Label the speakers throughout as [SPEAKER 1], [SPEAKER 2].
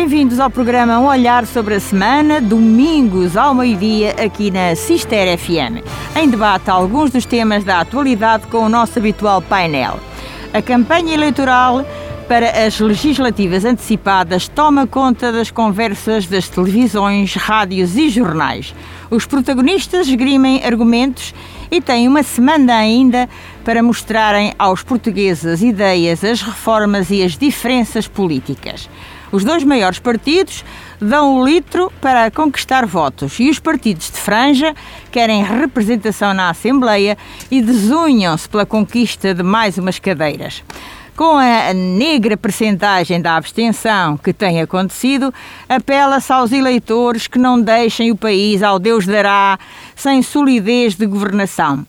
[SPEAKER 1] Bem-vindos ao programa Um Olhar sobre a Semana, domingos ao meio-dia, aqui na Cister FM. Em debate alguns dos temas da atualidade com o nosso habitual painel. A campanha eleitoral para as legislativas antecipadas toma conta das conversas das televisões, rádios e jornais. Os protagonistas esgrimem argumentos e têm uma semana ainda para mostrarem aos portugueses as ideias, as reformas e as diferenças políticas. Os dois maiores partidos dão o litro para conquistar votos e os partidos de franja querem representação na Assembleia e desunham-se pela conquista de mais umas cadeiras. Com a negra percentagem da abstenção que tem acontecido, apela-se aos eleitores que não deixem o país ao Deus dará sem solidez de governação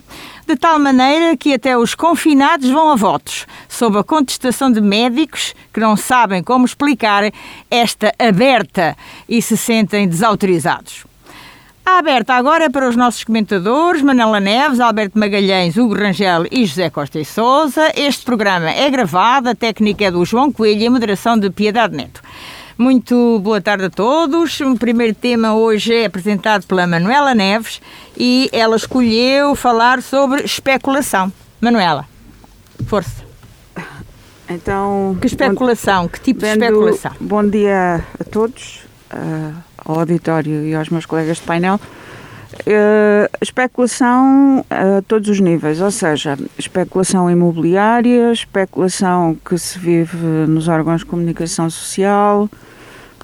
[SPEAKER 1] de tal maneira que até os confinados vão a votos, sob a contestação de médicos que não sabem como explicar esta aberta e se sentem desautorizados. A aberta agora para os nossos comentadores Manela Neves, Alberto Magalhães, Hugo Rangel e José Costa e Souza. Este programa é gravado, a técnica é do João Coelho e a moderação de Piedade Neto. Muito boa tarde a todos. O primeiro tema hoje é apresentado pela Manuela Neves e ela escolheu falar sobre especulação. Manuela, força.
[SPEAKER 2] Então.
[SPEAKER 1] Que especulação? Bom, que tipo
[SPEAKER 2] de
[SPEAKER 1] especulação?
[SPEAKER 2] Bom dia a todos, uh, ao auditório e aos meus colegas de painel. Uh, especulação a todos os níveis, ou seja, especulação imobiliária, especulação que se vive nos órgãos de comunicação social,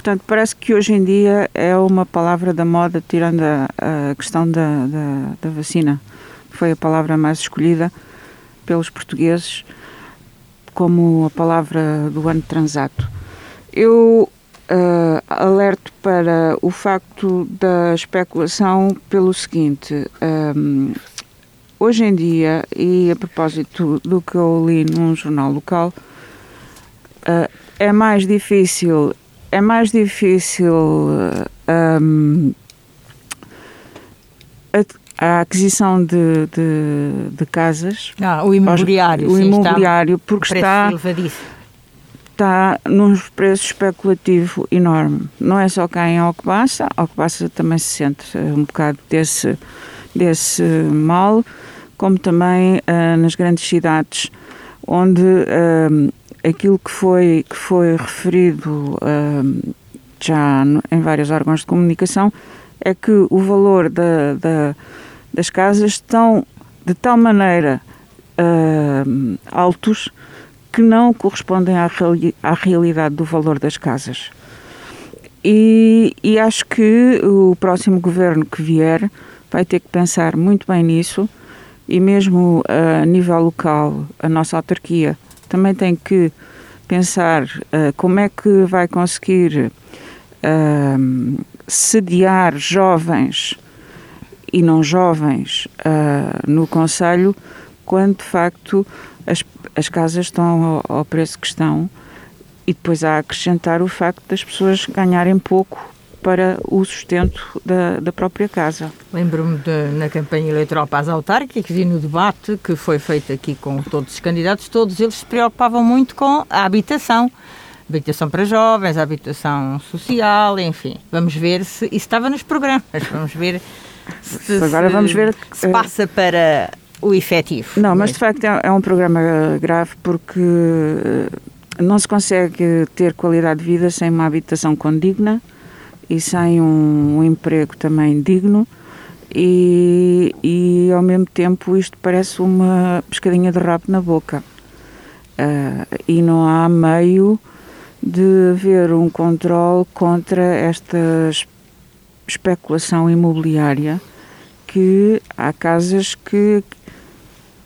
[SPEAKER 2] Portanto, parece que hoje em dia é uma palavra da moda, tirando a, a questão da, da, da, vacina. Foi a palavra mais escolhida pelos portugueses como a palavra do ano transato. Eu uh, alerto para o facto da especulação pelo seguinte. Um, hoje em dia, e a propósito do que eu li num jornal local, uh, é mais difícil é mais difícil um, a, a, aquisição de, de, de, casas.
[SPEAKER 1] Ah, o imobiliário.
[SPEAKER 2] O imobiliário, está porque está, está num preço especulativo enorme. Não é só cá em Alcobaça, Alcobaça também se sente um bocado desse, desse mal, como também uh, nas grandes cidades, onde uh, aquilo que foi, que foi referido uh, já em vários órgãos de comunicação é que o valor da, da, das casas estão de tal maneira altos que não correspondem à, reali à realidade do valor das casas. E, e acho que o próximo governo que vier vai ter que pensar muito bem nisso e mesmo a nível local, a nossa autarquia também tem que pensar uh, como é que vai conseguir uh, sediar jovens e não jovens uh, no Conselho quando de facto as, as casas estão ao, ao preço que estão. E depois há a acrescentar o facto das pessoas ganharem pouco para o sustento da, da própria casa.
[SPEAKER 1] Lembro-me na campanha eleitoral para as autárquicas e no debate que foi feito aqui com todos os candidatos, todos eles se preocupavam muito com a habitação. Habitação para jovens, habitação social, enfim. Vamos ver se. Isso estava nos programas, vamos ver se.
[SPEAKER 2] Agora
[SPEAKER 1] se,
[SPEAKER 2] vamos ver.
[SPEAKER 1] Se passa para o efetivo.
[SPEAKER 2] Não, mas de facto é, é um programa grave porque eh, não se consegue ter qualidade de vida sem uma habitação condigna e sem um, um emprego também digno. E, e ao mesmo tempo isto parece uma pescadinha de rabo na boca. Uh, e não há meio de haver um controle contra esta especulação imobiliária que há casas que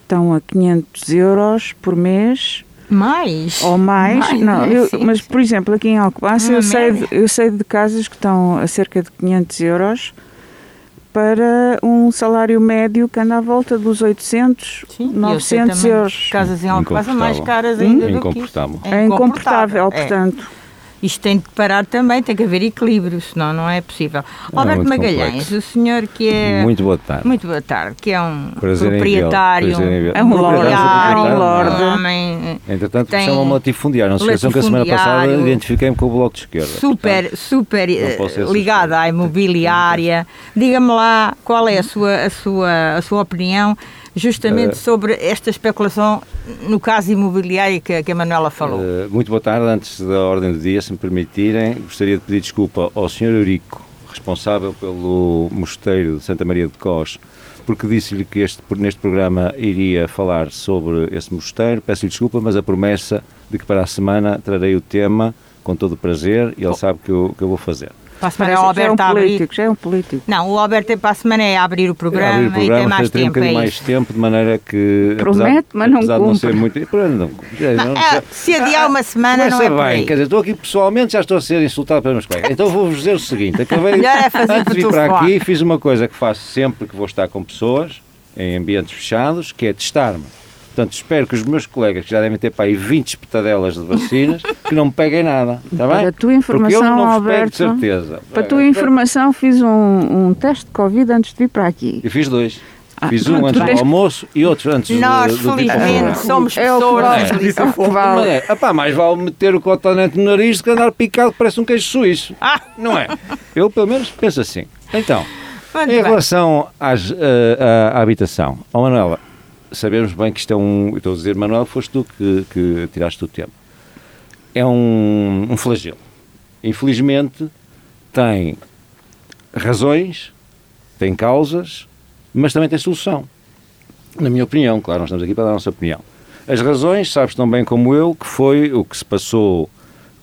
[SPEAKER 2] estão a 500 euros por mês
[SPEAKER 1] mais?
[SPEAKER 2] Ou mais? mais não, eu, mas por exemplo, aqui em Alcobaça eu sei, de, eu sei de casas que estão a cerca de 500 euros para um salário médio que anda à volta dos 800, Sim, 900 euros.
[SPEAKER 1] Casas em Alcobaça mais caras ainda hum? do
[SPEAKER 3] incomportável.
[SPEAKER 1] que
[SPEAKER 2] É incomportável, é. portanto.
[SPEAKER 1] Isto tem de parar também, tem que haver equilíbrio, senão não é possível. É Alberto Magalhães, complexo. o senhor que é.
[SPEAKER 3] Muito boa tarde.
[SPEAKER 1] Muito boa tarde, que é um Prazer proprietário.
[SPEAKER 2] É um lorde. Um lorde.
[SPEAKER 3] Homem, Entretanto, tem chama-me latifundiário. Não se esqueçam que a semana passada identifiquei-me com o Bloco de Esquerda.
[SPEAKER 1] Super, Portanto, super uh, ligado à imobiliária. Diga-me lá qual é a sua, a sua, a sua opinião justamente uh, sobre esta especulação no caso imobiliário que, que a Manuela falou. Uh,
[SPEAKER 3] muito boa tarde. Antes da ordem do dia, se me permitirem, gostaria de pedir desculpa ao Sr. Eurico, responsável pelo mosteiro de Santa Maria de Cós, porque disse-lhe que este, neste programa iria falar sobre esse mosteiro. Peço-lhe desculpa, mas a promessa de que para a semana trarei o tema com todo o prazer e ele sabe que eu, que eu vou fazer.
[SPEAKER 1] Para a semana é o Alberto
[SPEAKER 2] já é um político,
[SPEAKER 1] abrir...
[SPEAKER 2] já é um político.
[SPEAKER 1] Não, o Alberto para a semana é abrir o programa, é abrir o programa e tem mais tempo.
[SPEAKER 3] um
[SPEAKER 1] é
[SPEAKER 3] mais tempo, de maneira que.
[SPEAKER 2] Promete, apesar, mas não apesar
[SPEAKER 3] cumpre.
[SPEAKER 2] de não
[SPEAKER 3] ser muito. Não,
[SPEAKER 1] não, não, é, se adiar uma semana, não é bem. Aí.
[SPEAKER 3] Quer dizer, estou aqui pessoalmente, já estou a ser insultado pelos meus colegas. Então vou-vos dizer o seguinte: acabei é
[SPEAKER 1] fazer
[SPEAKER 3] antes de vir para aqui, fiz uma coisa que faço sempre que vou estar com pessoas, em ambientes fechados, que é testar-me Portanto, espero que os meus colegas, que já devem ter para aí 20 espetadelas de vacinas, que não me peguem nada. Está bem?
[SPEAKER 2] Para a tua informação,
[SPEAKER 3] Porque eu não
[SPEAKER 2] Alberto,
[SPEAKER 3] de certeza.
[SPEAKER 2] Para a tua informação, fiz um, um teste de Covid antes de vir para aqui.
[SPEAKER 3] Eu fiz dois. Ah, Fiz um antes do almoço e outro antes
[SPEAKER 1] Nós,
[SPEAKER 3] do,
[SPEAKER 1] do felizmente, somos é pessoas.
[SPEAKER 3] É, vale. é, epá, mais vale meter o cotonete no nariz do que andar picado que parece um queijo suíço. Ah. Não é? Eu, pelo menos, penso assim. Então, Muito em bem. relação às, uh, à, à habitação, oh, Manuela, sabemos bem que isto é um. Estou a dizer, Manuel, foste tu que, que tiraste o tema. É um, um flagelo. Infelizmente, tem razões, tem causas, mas também tem solução. Na minha opinião, claro, nós estamos aqui para dar a nossa opinião. As razões, sabes tão bem como eu, que foi o que se passou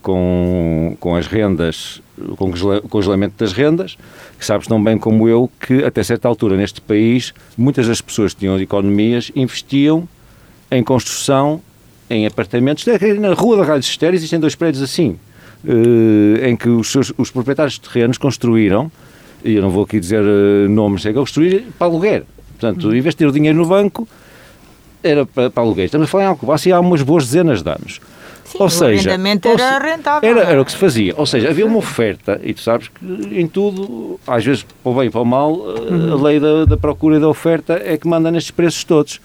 [SPEAKER 3] com, com as rendas, com o congelamento das rendas, que sabes tão bem como eu que até certa altura neste país muitas das pessoas que tinham economias investiam em construção em apartamentos. Na rua da Rádio Sister existem dois prédios assim, eh, em que os, seus, os proprietários de terrenos construíram, e eu não vou aqui dizer eh, nomes, é que construir para aluguer. Portanto, de ter o dinheiro no banco, era para, para aluguer. Estamos a falar em Alcobaça há umas boas dezenas de anos.
[SPEAKER 1] Sim, ou seja, era rentável.
[SPEAKER 3] Era, era o que se fazia. Ou seja, havia uma oferta, e tu sabes que em tudo, às vezes, para o bem e para o mal, uhum. a lei da, da, procura e da oferta é que manda nestes preços todos.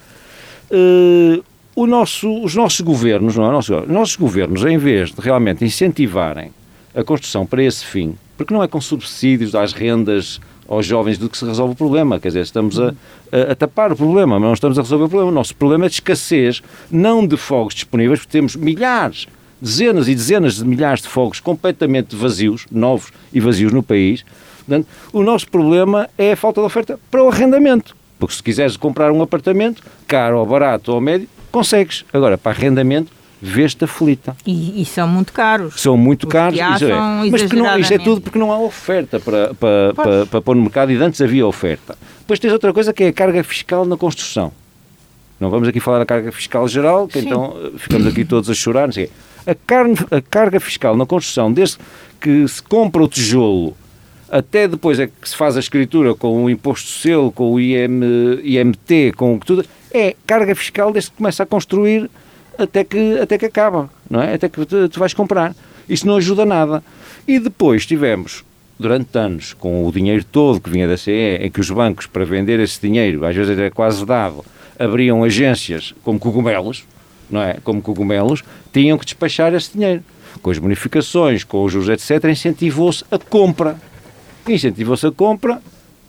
[SPEAKER 3] Uh, o nosso, os nossos governos, não é? Os nossos governos, em vez de realmente incentivarem a construção para esse fim, porque não é com subsídios às rendas aos jovens do que se resolve o problema. Quer dizer, estamos a, a, a, tapar o problema, mas não estamos a resolver o problema. O nosso problema é de escassez, não de fogos disponíveis, porque temos milhares, dezenas e dezenas de milhares de fogos completamente vazios, novos e vazios no país. Portanto, o nosso problema é a falta de oferta para o arrendamento. Porque se quiseres comprar um apartamento, caro ou barato ou médio, consegues. Agora, para arrendamento, veste aflita.
[SPEAKER 1] E, e, são muito caros.
[SPEAKER 3] São muito caros, é. Mas não, isto é tudo porque não há oferta para, para, para, para pôr no mercado e antes havia oferta. Depois tens outra coisa que é a carga fiscal na construção. Não vamos aqui falar da carga fiscal geral, que Sim. então eh, ficamos aqui todos a chorar. A, carne, a carga fiscal na construção, desde que se compra o tijolo até depois é que se faz a escritura com o imposto selo, com o IM, IMT, com tudo, é carga fiscal desde que começa a construir até que, até que acaba, não é? Até que tu, tu vais comprar. Isso não ajuda nada. E depois tivemos, durante anos, com o dinheiro todo que vinha da CE, em que os bancos, para vender esse dinheiro, às vezes era quase dado, abriam agências como cogumelos, não é? Como cogumelos, tinham que despachar esse dinheiro. Com as bonificações, com os juros, etc., incentivou-se a compra. Incentivou-se a compra,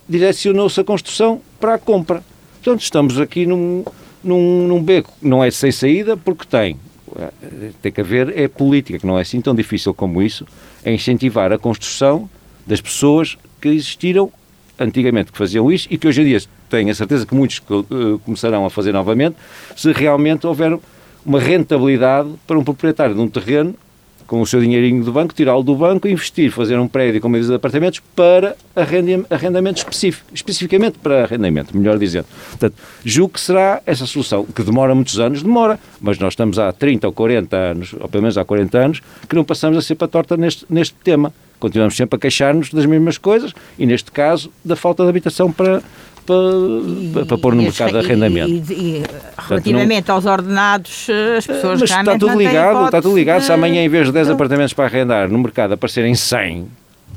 [SPEAKER 3] direcionou-se a construção para a compra. Portanto, estamos aqui num, num, num beco. Não é sem saída porque tem. Tem que haver é política, que não é assim tão difícil como isso, é incentivar a construção das pessoas que existiram antigamente, que faziam isso e que hoje em dia tenho a certeza que muitos uh, começarão a fazer novamente, se realmente houver uma rentabilidade para um proprietário de um terreno com o seu dinheirinho do banco, tirá-lo do banco investir, fazer um prédio com medidas de apartamentos para arrendamento específico, especificamente para arrendamento, melhor dizendo. Portanto, julgo que será essa solução, que demora muitos anos, demora, mas nós estamos há 30 ou 40 anos, ou pelo menos há 40 anos, que não passamos a ser para torta neste, neste tema. Continuamos sempre a queixar-nos das mesmas coisas e, neste caso, da falta de habitação para, para, e, para pôr no mercado de arrendamento. E, e,
[SPEAKER 1] relativamente não, aos ordenados, as pessoas mas
[SPEAKER 3] está tudo ligado, está tudo ligado. Se amanhã, em vez de 10 apartamentos para arrendar no mercado aparecerem 100,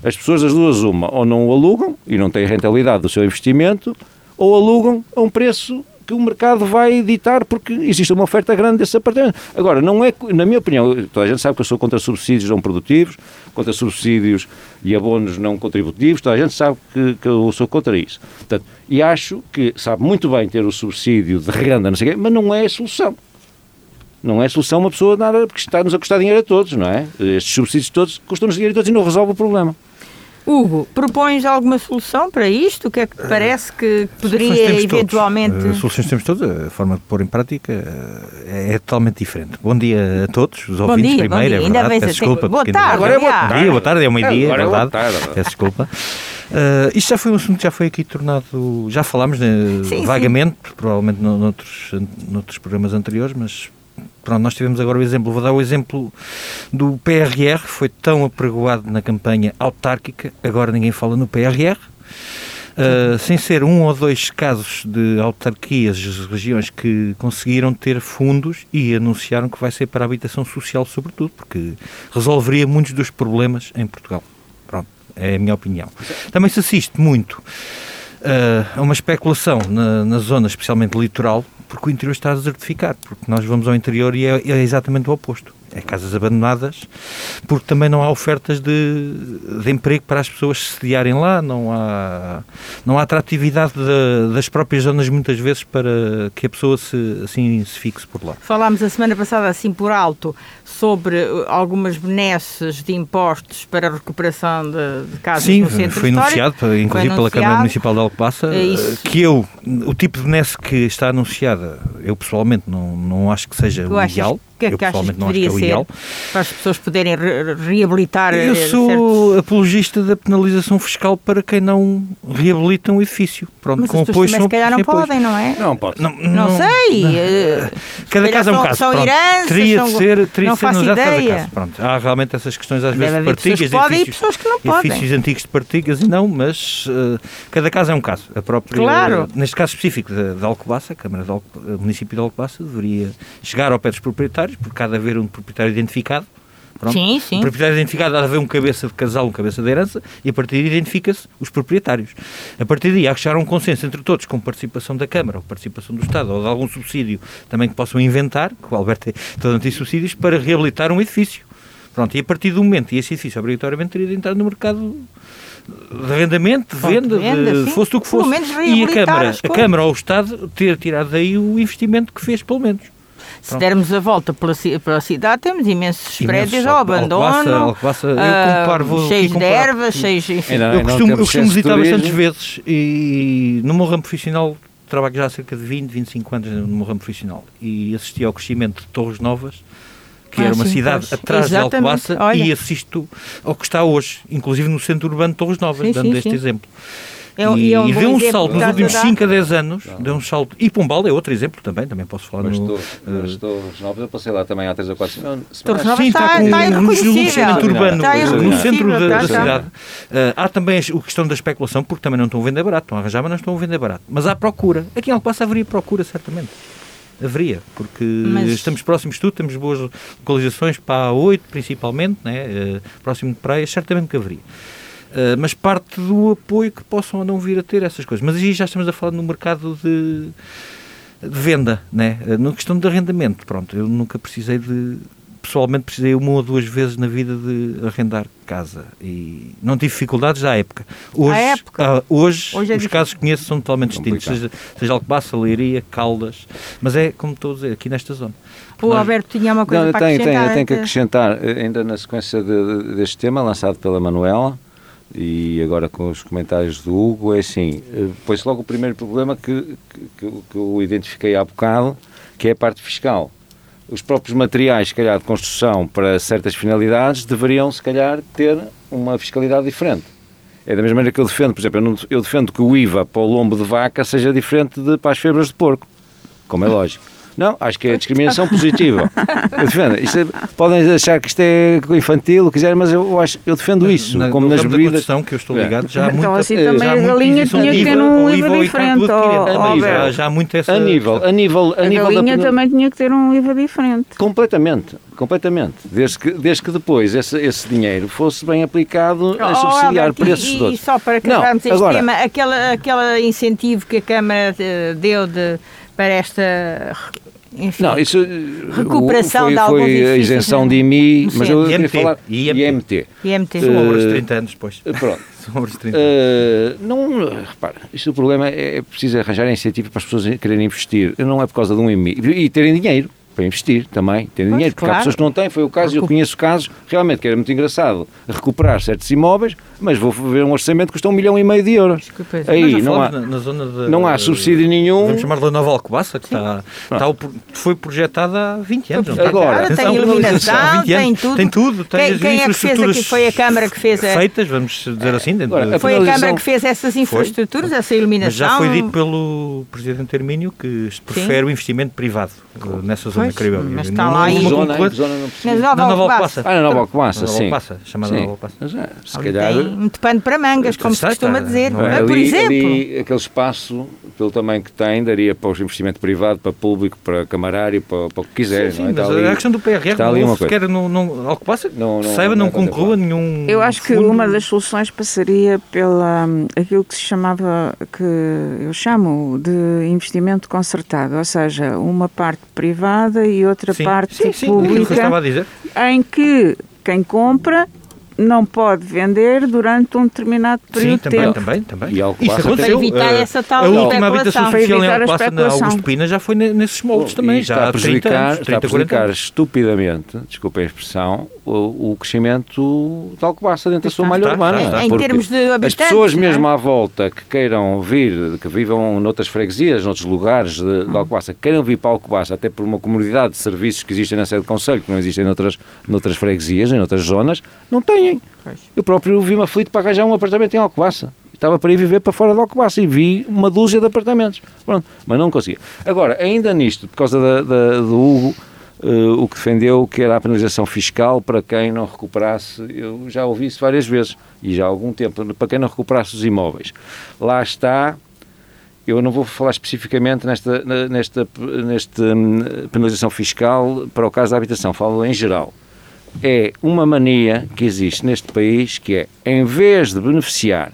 [SPEAKER 3] as pessoas das duas uma, ou não o alugam e não têm rentabilidade do seu investimento, ou alugam a um preço que o mercado vai ditar porque existe uma oferta grande desses apartamentos. Agora, não é, na minha opinião, toda a gente sabe que eu sou contra subsídios não produtivos, contra subsídios e abonos não contributivos, toda a gente sabe que, que eu sou contra isso. Portanto, e acho que sabe muito bem ter o subsídio de renda, não sei o quê, mas não é a solução. Não é solução uma pessoa nada, porque está-nos a custar dinheiro a todos, não é? Estes subsídios todos custam-nos dinheiro a todos e não resolve o problema.
[SPEAKER 1] Hugo, propões alguma solução para isto? O que é que te parece que poderia eventualmente. Todos.
[SPEAKER 4] Uh, soluções temos todas, a forma de pôr em prática é, é totalmente diferente. Bom dia a todos, os ouvintes bom dia, primeiro, bom dia. é verdade. Peço desculpa.
[SPEAKER 1] Boa tarde,
[SPEAKER 4] agora
[SPEAKER 1] é boa tarde.
[SPEAKER 4] Bom dia, boa tarde, é uma dia, é verdade. Peço desculpa. Uh, isto já foi um assunto que já foi aqui tornado. Já falámos né, sim, vagamente, sim. provavelmente noutros, noutros programas anteriores, mas Pronto, nós tivemos agora o exemplo, vou dar o exemplo do PRR, foi tão apregoado na campanha autárquica, agora ninguém fala no PRR. Uh, ah, sem ser um ou dois casos de autarquias, regiões que conseguiram ter fundos e anunciaram que vai ser para a habitação social, sobretudo, porque resolveria muitos dos problemas em Portugal. Pronto, é a minha opinião. Também se assiste muito uh, a uma especulação na, na zona, especialmente litoral, porque o interior está a desertificar, porque nós vamos ao interior e é, é exatamente o oposto é casas abandonadas, porque também não há ofertas de, de emprego para as pessoas se sediarem lá, não há, não há atratividade de, das próprias zonas muitas vezes para que a pessoa se, assim se fixe por lá.
[SPEAKER 1] Falámos a semana passada assim por alto sobre uh, algumas benesses de impostos para a recuperação de, de casas
[SPEAKER 4] Sim,
[SPEAKER 1] no centro
[SPEAKER 4] foi anunciado, inclusive foi anunciado. pela Câmara Municipal de Alcobaça, é que eu, o tipo de benesse que está anunciada, eu pessoalmente não, não acho que seja tu o ideal
[SPEAKER 1] que é que achas que deveria que é ser para as pessoas poderem re reabilitar
[SPEAKER 4] Eu eh, sou certos... apologista da penalização fiscal para quem não reabilita um edifício. Pronto,
[SPEAKER 1] Mas com as pessoas se calhar não podem, não é?
[SPEAKER 3] Não pode.
[SPEAKER 1] Não, não, não sei. Não. Eh,
[SPEAKER 4] cada caso é um caso.
[SPEAKER 1] São
[SPEAKER 4] Pronto.
[SPEAKER 1] Heranças,
[SPEAKER 4] teria
[SPEAKER 1] de
[SPEAKER 4] ser, teria
[SPEAKER 1] não
[SPEAKER 4] de ser
[SPEAKER 1] faço ideia. Cada caso.
[SPEAKER 4] Pronto. Há realmente essas questões às vezes de partilhas,
[SPEAKER 1] edifícios, podem e pessoas que não podem.
[SPEAKER 4] edifícios antigos de partilhas e não, mas uh, cada caso é um caso. A própria,
[SPEAKER 1] claro. Uh,
[SPEAKER 4] neste caso específico de, Alcobaça, a Câmara do município de Alcobaça deveria chegar ao pé dos proprietários, por cada haver um proprietário identificado.
[SPEAKER 1] Pronto. Sim, sim.
[SPEAKER 4] O proprietário identificado há de haver um cabeça de casal, um cabeça de herança, e a partir daí identifica-se os proprietários. A partir daí há que chegar a um consenso entre todos, com participação da Câmara, ou participação do Estado, ou de algum subsídio também que possam inventar, que o Alberto é todo anti-subsídios, para reabilitar um edifício. Pronto, e a partir do momento, e esse edifício obrigatoriamente teria de entrar no mercado de arrendamento, de venda, venda de, fosse o que fosse. E a Câmara, a Câmara ou o Estado ter tirado daí o investimento que fez, pelo menos.
[SPEAKER 1] Se dermos a volta pela, pela cidade, temos imensos, prédios ao abandono,
[SPEAKER 4] Alcobaça, Alcobaça, eu comparo, vou
[SPEAKER 1] cheios de ervas, cheios... Enfim.
[SPEAKER 4] eu costumo, eu costumo visitar bastantes vezes e no meu ramo profissional trabalho já há cerca de 20, 25 anos no meu ramo profissional e assisti ao crescimento de Torres Novas, que ah, era uma sim, cidade pois. atrás Exatamente. de Alcobaça, Olha. e assisto ao que está hoje, inclusive no centro urbano de Torres Novas, sim, dando sim, este exemplo. É, e, é um e deu um salto nos últimos 5 a 10 anos, não. deu um salto. E Pombal é outro exemplo também, também posso falar
[SPEAKER 3] mas
[SPEAKER 4] no...
[SPEAKER 3] Mas estou, uh, Novas, eu passei lá também há 3 ou 4 semanas.
[SPEAKER 1] Torres Novas está, está, está no
[SPEAKER 4] centro urbano, no centro da, da cidade. Uh, há também a questão da especulação, porque também não estão a vender barato, estão a arranjar, mas não estão a vender barato. Mas há procura. Aqui em Alcobaça haveria procura, certamente. Haveria, porque Mas... estamos próximos de tudo, temos boas localizações para a 8 principalmente, né? Uh, próximo de praias, certamente que haveria. Uh, mas parte do apoio que possam ou não vir a ter essas coisas. Mas aí já estamos a falar no mercado de, de venda, né? Uh, na questão de arrendamento. Pronto, eu nunca precisei de. Pessoalmente precisei uma ou duas vezes na vida de arrendar casa e não tive dificuldades à época.
[SPEAKER 1] Hoje, época?
[SPEAKER 4] Uh, hoje, hoje é os casos que conheço são totalmente distintos, seja, seja Alcobaça, Leiria, Caldas, mas é, como estou a dizer, aqui nesta zona.
[SPEAKER 1] O Alberto tinha uma coisa não, para
[SPEAKER 3] tenho,
[SPEAKER 1] acrescentar.
[SPEAKER 3] Tenho, tenho que acrescentar, ainda na sequência de, deste tema, lançado pela Manuela, e agora com os comentários do Hugo, é assim, eh, pois logo o primeiro problema que, que, que eu identifiquei há bocado, que é a parte fiscal. Os próprios materiais, se calhar, de construção para certas finalidades deveriam, se calhar, ter uma fiscalidade diferente. É da mesma maneira que eu defendo, por exemplo, eu, não, eu defendo que o IVA para o lombo de vaca seja diferente de para as febras de porco, como é lógico. Não, acho que é discriminação positiva. Eu defendo. Isto é, podem achar que isto é infantil, o que quiserem, mas eu, acho, eu defendo isso.
[SPEAKER 4] Na,
[SPEAKER 3] como nas bebidas.
[SPEAKER 4] que eu estou é. ligado, já há
[SPEAKER 2] Então, assim também a galinha tinha que ter um IVA diferente.
[SPEAKER 4] Já, há muito essa.
[SPEAKER 3] A nível, a nível, a, a nível
[SPEAKER 2] galinha da... também tinha que ter um IVA diferente.
[SPEAKER 3] Completamente. Completamente. Desde que, desde que depois esse, esse dinheiro fosse bem aplicado a oh, subsidiar preços
[SPEAKER 1] e,
[SPEAKER 3] todos.
[SPEAKER 1] E só para acabarmos este agora, tema, aquele, aquele incentivo que a Câmara eh, deu de, para esta enfim, não, isso recuperação
[SPEAKER 3] foi,
[SPEAKER 1] de
[SPEAKER 3] alguns foi a isenção de IMI, mas eu
[SPEAKER 4] queria
[SPEAKER 3] falar
[SPEAKER 4] IMT.
[SPEAKER 1] IMT.
[SPEAKER 4] São obras de 30 anos depois.
[SPEAKER 3] Pronto. São obras de 30 anos. Uh, não, repara, isto o problema é, é preciso arranjar iniciativa para as pessoas quererem investir. Não é por causa de um IMI. E terem dinheiro para investir também, ter dinheiro, porque claro. há pessoas que não têm, foi o caso, eu conheço casos, realmente, que era muito engraçado recuperar certos imóveis, mas vou ver um orçamento que custa um milhão e meio de euros. Desculpa,
[SPEAKER 4] Aí não há, na, na zona de,
[SPEAKER 3] não há subsídio nenhum.
[SPEAKER 4] Vamos chamar de Nova Alcobaça, que está, está, foi projetada há 20 anos.
[SPEAKER 1] Não Agora, tem iluminação, tem tudo.
[SPEAKER 4] Tem tudo. Tem
[SPEAKER 1] quem, quem é que fez aqui? Foi a Câmara que fez a...
[SPEAKER 4] Feitas, vamos dizer assim. Agora,
[SPEAKER 1] foi a Câmara que fez essas infraestruturas, foi. essa iluminação. Mas
[SPEAKER 4] já foi dito pelo Presidente Hermínio que prefere o investimento privado nessa zona Caribe.
[SPEAKER 1] Mas está lá em
[SPEAKER 3] zona, zona
[SPEAKER 1] não Na Nova Alcobaça.
[SPEAKER 3] Ah, na Nova Alcobaça, sim.
[SPEAKER 4] Chamada Nova Alcobaça.
[SPEAKER 3] Se calhar...
[SPEAKER 1] Muito pano para mangas, como se costuma dizer.
[SPEAKER 3] É? Por exemplo... aquele espaço pelo tamanho que tem, daria para o investimento privado, para público, para camarário, para, para o que quiser.
[SPEAKER 4] Sim, sim, não é? mas a questão do PRR está ali não sequer não, não, ao que passa, não, não, saiba, não, não conclua nenhum.
[SPEAKER 2] Eu acho que uma das soluções passaria pela aquilo que se chamava, que eu chamo de investimento concertado, ou seja, uma parte privada e outra sim, parte sim, sim, pública, em que quem compra não pode vender durante um determinado período
[SPEAKER 4] Sim, também,
[SPEAKER 2] de
[SPEAKER 4] tempo. também, também.
[SPEAKER 3] E
[SPEAKER 1] Isso aconteceu. Para evitar uh, essa tal
[SPEAKER 4] A última habitação social em Alcobaça, na Augusto Pina, já foi nesses moldes também, já há 30 anos, 30,
[SPEAKER 3] está a prejudicar estupidamente, desculpa a expressão, o, o crescimento de Alcobaça dentro da sua malha urbana.
[SPEAKER 1] Está, em termos de habitantes.
[SPEAKER 3] As pessoas é? mesmo à volta que queiram vir, que vivam noutras freguesias, noutros lugares de, de Alcobaça, que queiram vir para Alcobaça, até por uma comunidade de serviços que existem na sede do Conselho, que não existem noutras, noutras freguesias, em outras zonas, não têm Pois. Eu próprio vi-me aflito para arranjar um apartamento em Alcobaça. Estava para ir viver para fora de Alcobaça e vi uma dúzia de apartamentos. Pronto, mas não conseguia. Agora, ainda nisto, por causa da, da, do Hugo, uh, o que defendeu que era a penalização fiscal para quem não recuperasse, eu já ouvi isso várias vezes e já há algum tempo, para quem não recuperasse os imóveis. Lá está eu não vou falar especificamente nesta, nesta, nesta hum, penalização fiscal para o caso da habitação, falo em geral é uma mania que existe neste país que é, em vez de beneficiar,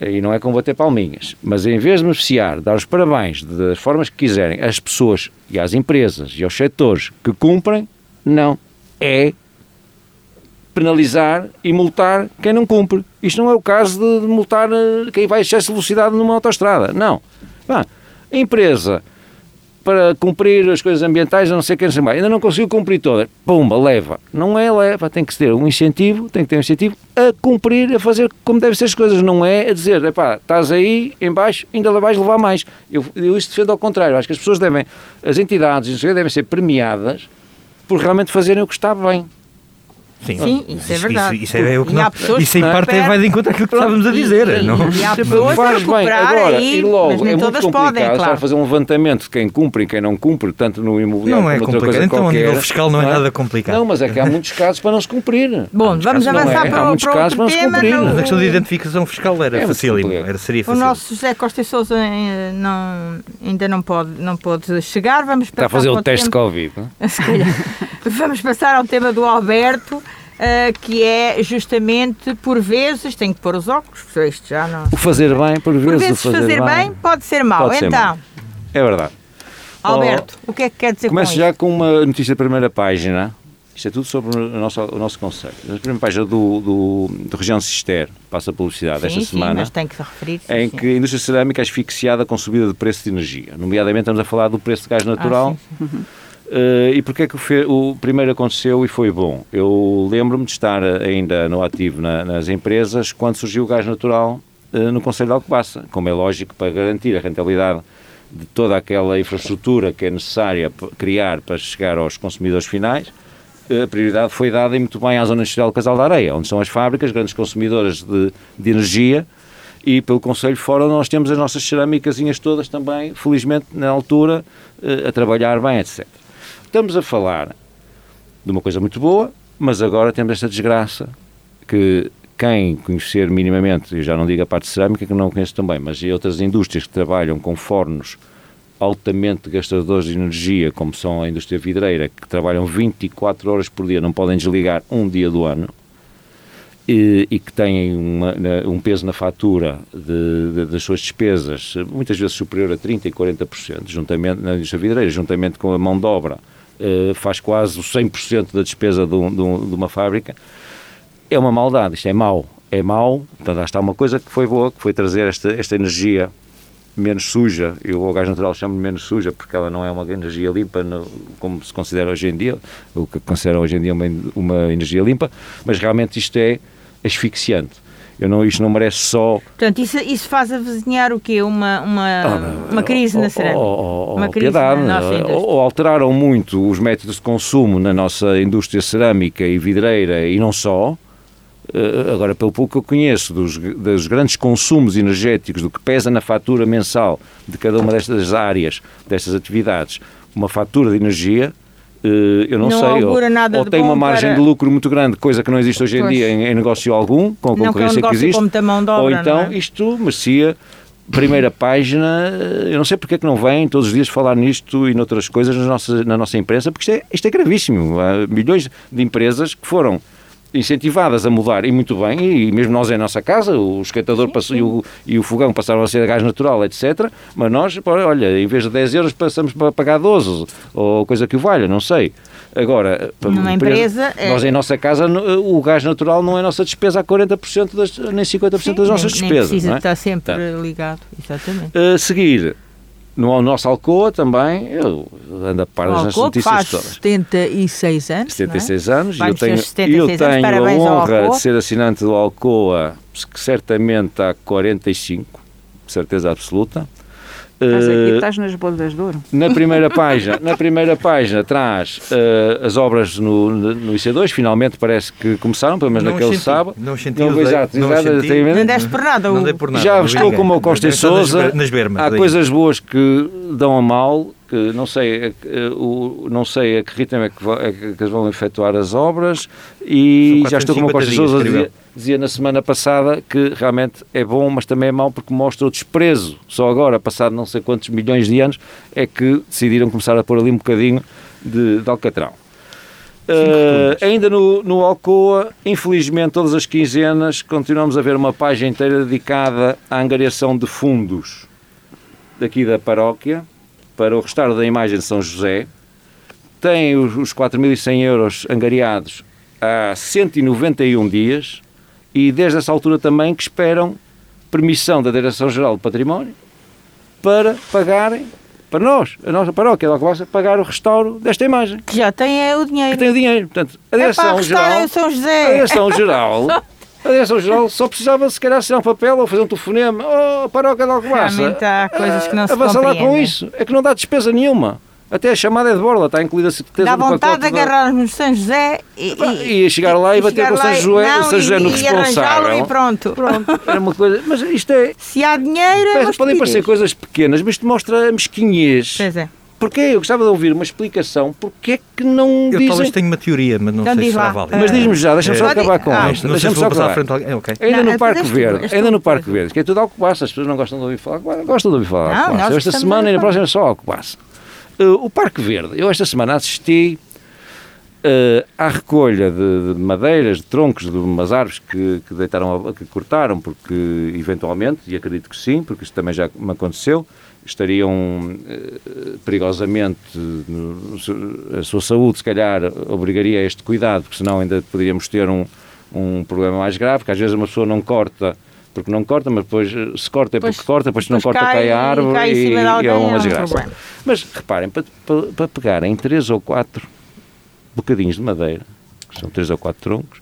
[SPEAKER 3] e não é combater palminhas, mas em vez de beneficiar, dar os parabéns das formas que quiserem às pessoas e às empresas e aos setores que cumprem, não. É penalizar e multar quem não cumpre. Isto não é o caso de multar eh, quem vai a excesso de velocidade numa autostrada. Não. a empresa para cumprir as coisas ambientais, não sei o que, não mais. Ainda não conseguiu cumprir todas. Pumba, leva. Não é leva, tem que ter um incentivo, tem que ter um incentivo a cumprir, a fazer como devem ser as coisas. Não é a dizer, epá, estás aí em baixo, ainda vais levar mais. Eu, eu isso defendo ao contrário. Acho que as pessoas devem, as entidades, devem ser premiadas por realmente fazerem o que está bem.
[SPEAKER 1] Sim, Sim isso é verdade.
[SPEAKER 4] Isso, isso é o que não, isso em parte é, vai de encontro àquilo que estávamos a dizer.
[SPEAKER 1] E,
[SPEAKER 4] não?
[SPEAKER 1] e há pessoas faz bem. Agora, aí, e logo, é muito complicado podem, claro.
[SPEAKER 3] fazer um levantamento de quem cumpre e quem não cumpre, tanto no imobiliário
[SPEAKER 4] não é
[SPEAKER 3] como
[SPEAKER 4] complicado.
[SPEAKER 3] Então,
[SPEAKER 4] qualquer. nível fiscal não é, não é, nada complicado.
[SPEAKER 3] Não, mas é que há muitos casos para não se cumprir.
[SPEAKER 1] Bom, vamos avançar é. para, há muitos para casos para não se cumprir.
[SPEAKER 4] Não... A questão de identificação fiscal era é facílimo. Era, seria
[SPEAKER 1] fácil. O nosso José Costa e Sousa eh, não, ainda não pode, não pode chegar. Vamos
[SPEAKER 3] Está a fazer o teste de Covid.
[SPEAKER 1] Vamos passar ao tema do Alberto. Uh, que é justamente, por vezes, tem que pôr os óculos, isto já não...
[SPEAKER 3] O fazer bem, por vezes, por vezes
[SPEAKER 1] fazer, fazer bem, bem, pode ser mau. Pode então,
[SPEAKER 3] é verdade.
[SPEAKER 1] Alberto, oh, o que é que quer dizer
[SPEAKER 3] começo
[SPEAKER 1] com
[SPEAKER 3] já com uma notícia da primeira página. Isto é tudo sobre o nosso, o nosso conselho. A primeira página do, do, do Região Cister, passa a publicidade
[SPEAKER 1] sim,
[SPEAKER 3] esta
[SPEAKER 1] sim,
[SPEAKER 3] semana.
[SPEAKER 1] mas tem que referir
[SPEAKER 3] Em
[SPEAKER 1] sim.
[SPEAKER 3] que a indústria cerâmica é asfixiada com subida de preço de energia. Nomeadamente, estamos a falar do preço de gás natural. Ah, sim, sim. Uh, e porquê é que o, o, primeiro aconteceu e foi bom? Eu lembro-me de estar ainda no ativo na, nas empresas quando surgiu o gás natural uh, no Conselho de Alcobaça, como é lógico para garantir a rentabilidade de toda aquela infraestrutura que é necessária criar para chegar aos consumidores finais, eh, a prioridade foi dada e muito bem à Zona Industrial Casal da Areia, onde são as fábricas, grandes consumidoras de, de energia, e pelo Conselho fora nós temos as nossas cerâmicas todas também, felizmente na altura, a trabalhar bem, etc. Estamos a falar de uma coisa muito boa, mas agora temos esta desgraça que quem conhecer minimamente, eu já não digo a parte cerâmica que não conheço também, mas e outras indústrias que trabalham com fornos altamente gastadores de energia, como são a indústria vidreira, que trabalham 24 horas por dia, não podem desligar um dia do ano, e, e que têm uma, um peso na fatura de, de, das suas despesas muitas vezes superior a 30% e 40%, juntamente na indústria vidreira, juntamente com a mão de obra, eh, faz quase o 100% da despesa de, um, de, um, uma fábrica, é uma maldade, isto é mau. É mau, portanto, está uma coisa que foi boa, que foi trazer esta, esta energia menos suja, eu o gás natural chamo menos suja porque ela não é uma energia limpa no, como se considera hoje em dia, o que considera hoje em dia uma, uma energia limpa, mas realmente isto é asfixiante. Eu não, isto não merece só.
[SPEAKER 1] Portanto, isso, isso faz avizinhar o quê? Uma, uma, ah, uma crise na cerâmica?
[SPEAKER 3] Ou, uma crise piedade, na nossa indústria. Ou alteraram muito os métodos de consumo na nossa indústria cerâmica e vidreira e não só. Eh, agora, pelo pouco que eu conheço dos, dos grandes consumos energéticos, do que pesa na fatura mensal de cada uma destas áreas, destas atividades, uma fatura de energia, eh, eu não, não sei, ou, ou tem uma margem para... de lucro muito grande, coisa que não existe hoje em dia em, em, negócio algum, com a concorrência que, é um que existe,
[SPEAKER 1] dobra,
[SPEAKER 3] ou então
[SPEAKER 1] é?
[SPEAKER 3] isto merecia primeira página, eh, eu não sei porque é que não vem todos os dias falar nisto e noutras coisas na nossa, na nossa imprensa, porque isto é, isto é gravíssimo. Há milhões de empresas que foram incentivadas a mudar, e muito bem, e mesmo nós em nossa casa, o esquentador passou, E, o, e o fogão passaram a ser a gás natural, etc. Mas nós, olha, em vez de 10 euros passamos para pagar 12, ou coisa que o valha, não sei. Agora,
[SPEAKER 1] numa empresa,
[SPEAKER 3] nós é... em nossa casa o gás natural não é a nossa despesa a 40% das, nem 50% Sim, das nossas
[SPEAKER 1] nem,
[SPEAKER 3] despesas.
[SPEAKER 1] Nem precisa
[SPEAKER 3] é?
[SPEAKER 1] estar sempre tá. ligado, exatamente.
[SPEAKER 3] A seguir, no nosso Alcoa também, eu ando a par das notícias
[SPEAKER 1] faz
[SPEAKER 3] todas.
[SPEAKER 1] 76 anos.
[SPEAKER 3] 76
[SPEAKER 1] é?
[SPEAKER 3] anos, e eu tenho, eu tenho a honra de ser assinante do Alcoa, que certamente há 45, certeza absoluta.
[SPEAKER 2] Estás aqui, eh, estás nas bodas de ouro.
[SPEAKER 3] Na primeira página, na primeira página traz uh, as obras no, no IC2, finalmente parece que começaram, pelo menos não naquele senti, sábado.
[SPEAKER 4] Não senti, não, exato, não,
[SPEAKER 1] exato, senti, não deste por nada.
[SPEAKER 4] Não dei por nada.
[SPEAKER 3] Já estou como o Costa e Souza. Nas bermas, há daí. coisas boas que dão a mal, que não sei, eh, o, não sei a que ritmo é que, é que vão efetuar as obras e já estou como o Costa Souza dizia, dizia na semana passada que realmente é bom, mas também é mau porque mostra o desprezo. Só agora, passado não sei quantos milhões de anos, é que decidiram começar a pôr ali um bocadinho de, de alcatrão. Uh, ainda no, no Alcoa, infelizmente, todas as quinzenas continuamos a ver uma página inteira dedicada à angariação de fundos daqui da paróquia para o restauro da imagem de São José. Tem os, os 4.100 euros angariados há 191 dias e desde essa altura também que esperam permissão da Direção-Geral do Património para pagarem para nós, a nossa paróquia de Alcobaça, pagar o restauro desta imagem.
[SPEAKER 1] Que já tem é, o dinheiro.
[SPEAKER 3] Que tem o dinheiro. Portanto, a Direção-Geral...
[SPEAKER 1] É São José.
[SPEAKER 3] A Direção-Geral... A Direção-Geral só precisava, se calhar, assinar um papel ou fazer um telefonema. Oh, paróquia de Alcobaça.
[SPEAKER 1] Realmente há coisas que não se
[SPEAKER 3] Avança lá com isso. É que não dá despesa nenhuma. Até a chamada é de borla, está incluída a certeza
[SPEAKER 1] Dá vontade de agarrar-nos no São José e,
[SPEAKER 3] e, e chegar lá e, e bater com o São José, não, São José no responsável.
[SPEAKER 1] E pronto.
[SPEAKER 3] pronto. Era uma coisa. Mas isto é.
[SPEAKER 1] Se há dinheiro. É
[SPEAKER 3] podem parecer coisas pequenas, mas isto mostra a mesquinhez.
[SPEAKER 1] Pois é.
[SPEAKER 3] Porquê? Eu gostava de ouvir uma explicação. Porquê é que não
[SPEAKER 4] eu
[SPEAKER 3] dizem...
[SPEAKER 4] Eu talvez tenha uma teoria, mas não então sei se será válida.
[SPEAKER 3] Mas diz-me já, deixa-me só acabar com
[SPEAKER 4] ah,
[SPEAKER 3] isto.
[SPEAKER 4] Deixa-me só acabar. Frente ao... okay.
[SPEAKER 3] Ainda não, no Parque Verde, ainda no Parque Verde, que é tudo Alcobaça, as pessoas não gostam de ouvir falar, gostam de ouvir falar não, Esta semana e na próxima é só Alcobaça. Uh, o Parque Verde, eu esta semana assisti uh, à recolha de, de, madeiras, de troncos de umas árvores que, que, deitaram, que cortaram, porque eventualmente, e acredito que sim, porque isso também já me aconteceu, estariam uh, perigosamente, a sua saúde se calhar obrigaria a este cuidado, porque senão ainda poderíamos ter um, um problema mais grave, porque às vezes uma pessoa não corta porque não corta, mas depois se corta é porque pois, corta, depois se não corta cai, cai a árvore cai e, e é uma desgraça. Mas reparem, para, para, para pegarem três ou quatro bocadinhos de madeira, que são três ou quatro troncos,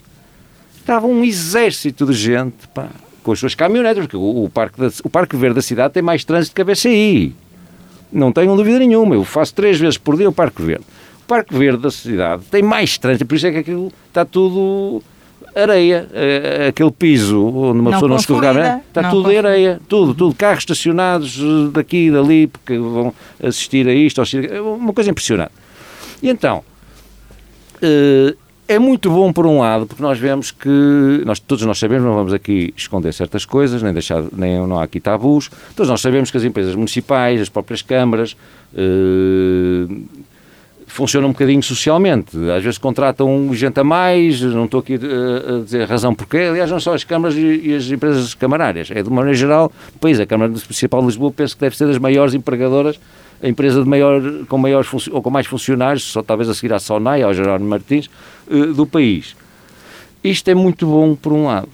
[SPEAKER 3] estava um exército de gente, pá, com as suas caminhonetas, porque o, o, parque da, o Parque Verde da cidade tem mais trânsito que a BCI. Não tenho dúvida nenhuma, eu faço três vezes por dia o Parque Verde. O Parque Verde da cidade tem mais trânsito, por isso é que aquilo está tudo areia, uh, aquele piso onde uma não pessoa não escorregava, está não tudo em areia, tudo, tudo, carros estacionados daqui e dali, porque vão assistir a isto, assistir, uma coisa impressionante. E então, uh, é muito bom por um lado, porque nós vemos que, nós, todos nós sabemos, não vamos aqui esconder certas coisas, nem deixar, nem não há aqui tabus, todos nós sabemos que as empresas municipais, as próprias câmaras, uh, funcionam um bocadinho socialmente. Às vezes contratam gente a mais, não estou aqui a dizer a razão porquê, aliás, não só as câmaras e as empresas camarárias, é de uma maneira geral, o país, a Câmara Municipal de Lisboa penso que deve ser das maiores empregadoras a empresa de maior, com, maiores, ou com mais funcionários, só talvez a seguir à Sonai, ao Gerardo Martins, uh, do país. Isto é muito bom por um lado.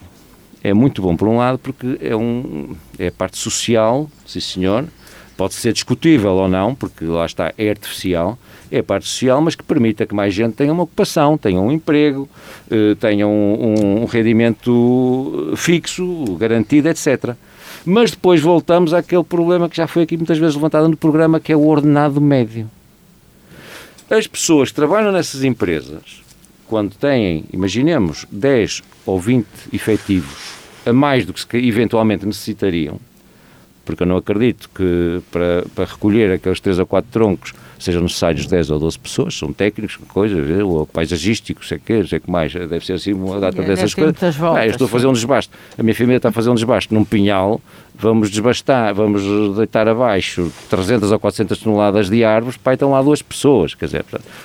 [SPEAKER 3] É muito bom por um lado porque é, um, é a parte social, sim senhor, pode ser discutível ou não, porque lá está, é artificial, é a parte social, mas que permita que mais gente tenha uma ocupação, tenha um emprego, uh, tenha um, um rendimento fixo, garantido, etc. Mas depois voltamos àquele problema que já foi aqui muitas vezes levantado no programa, que é o ordenado médio. As pessoas que trabalham nessas empresas, quando têm, imaginemos, 10 ou 20 efetivos a mais do que eventualmente necessitariam, porque eu não acredito que para, para recolher aqueles 3 ou 4 troncos sejam necessários 10 ou 12 pessoas, são técnicos, coisas, ou paisagísticos, sei que, sei que mais, deve ser assim uma data dessas coisas.
[SPEAKER 1] Voltas,
[SPEAKER 3] ah, eu estou a fazer um desbaste, a minha família está a fazer um desbaste num pinhal, vamos desbastar, vamos deitar abaixo 300 ou 400 toneladas de árvores, pai, estão lá duas pessoas, quer dizer,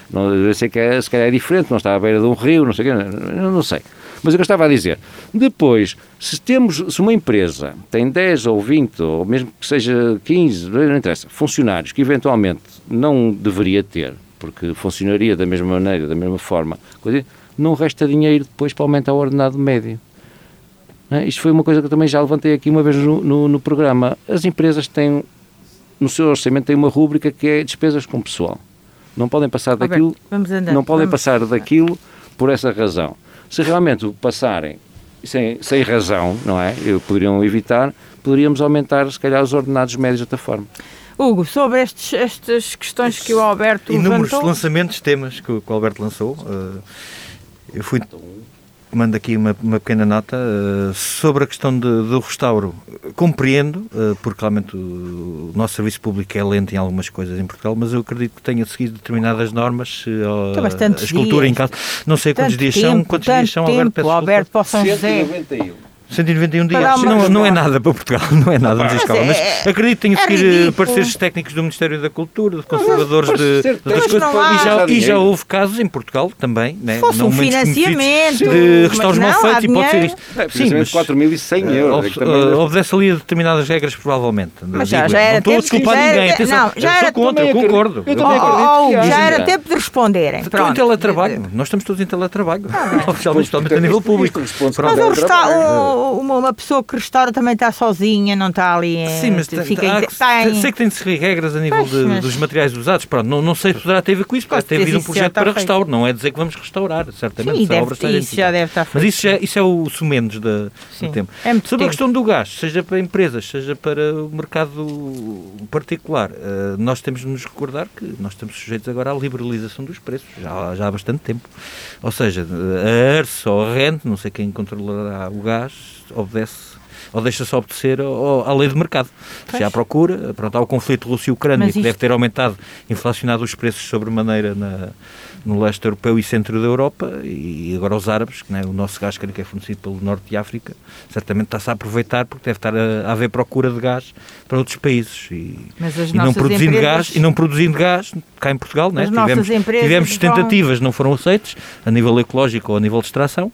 [SPEAKER 3] não, eu sei que é, se calhar é diferente, não está à beira de um rio, não sei o quê, não, não sei. Mas o que eu estava a dizer, depois, se temos, se uma empresa tem 10 ou 20, ou mesmo que seja 15, não interessa, funcionários que eventualmente não deveria ter, porque funcionaria da mesma maneira, da mesma forma, não resta dinheiro depois para aumentar o ordenado médio. É? Isto foi uma coisa que eu também já levantei aqui uma vez no, no, no programa. As empresas têm, no seu orçamento, têm uma rúbrica que é despesas com pessoal. Não podem passar daquilo,
[SPEAKER 1] andar,
[SPEAKER 3] não podem passar daquilo por essa razão. Se realmente o passarem sem, sem razão, não é? Eu poderiam evitar, poderíamos aumentar, se calhar, os ordenados médios de outra forma.
[SPEAKER 1] Hugo, sobre estes, estas questões que o Alberto
[SPEAKER 4] Inúmeros levantou... lançamentos, temas que o, que o Alberto lançou. Uh, eu fui mando aqui uma, uma pequena nota uh, sobre a questão de, do restauro. Compreendo, uh, porque realmente o, o, nosso serviço público é lento em algumas coisas em Portugal, mas eu acredito que tenha seguido determinadas normas. Uh, a escultura dias. em casa. Não sei quantos dias
[SPEAKER 1] tempo,
[SPEAKER 4] são, quantos dias são,
[SPEAKER 1] Alberto, Alberto São José.
[SPEAKER 4] 191 dias. Não, não é nada para Portugal, não é nada, mas, escala. mas é, acredito que tenha é pareceres técnicos do Ministério da Cultura, de conservadores de, de, das coisas. E já, e já houve casos em Portugal também, né?
[SPEAKER 1] Fosse não um financiamento
[SPEAKER 4] de restauros mal feitos e pode ser isto.
[SPEAKER 3] É, Sim, mas 4.100 euros.
[SPEAKER 4] Uh, obedece ali a determinadas regras, provavelmente.
[SPEAKER 1] Mas já, já era não estou a desculpar ninguém. Atenção,
[SPEAKER 4] não, já eu sou contra, eu concordo.
[SPEAKER 1] Eu também acredito. Já era tempo de responderem.
[SPEAKER 4] Estão em teletrabalho. Nós estamos todos em teletrabalho. Oficialmente, a nível público. Mas
[SPEAKER 1] uma pessoa que restaura também está sozinha, não está ali.
[SPEAKER 4] Sim, mas fica, há, está em... sei que tem de seguir regras a nível pois, de, mas... dos materiais usados. Pronto, não, não sei se poderá ter a ver com isso, pode ter havido um projeto para feito. restauro, não é dizer que vamos restaurar, certamente. Sim,
[SPEAKER 1] deve, obra isso já deve estar feito.
[SPEAKER 4] Mas isso, já, isso é o sumenos do tempo. É Sobre tempo. a questão do gás, seja para empresas, seja para o mercado particular, uh, nós temos de nos recordar que nós estamos sujeitos agora à liberalização dos preços, já, já há bastante tempo. Ou seja, a ERS ou a RENT, não sei quem controlará o gás, obedece ou deixa-se obedecer à lei de mercado. Pois. Se há procura, pronto, há o conflito Rússia-Ucrânia, isto... que deve ter aumentado, inflacionado os preços sobremaneira na, no leste europeu e centro da Europa, e agora os árabes, que né, o nosso gás que é fornecido pelo norte de África, certamente está-se a aproveitar porque deve estar a, a, haver procura de gás para outros países. E, e não produzindo empresas... gás, e não produzindo gás cá em Portugal, né? tivemos, tivemos tentativas, vão... não foram aceitas, a nível ecológico ou a nível de extração,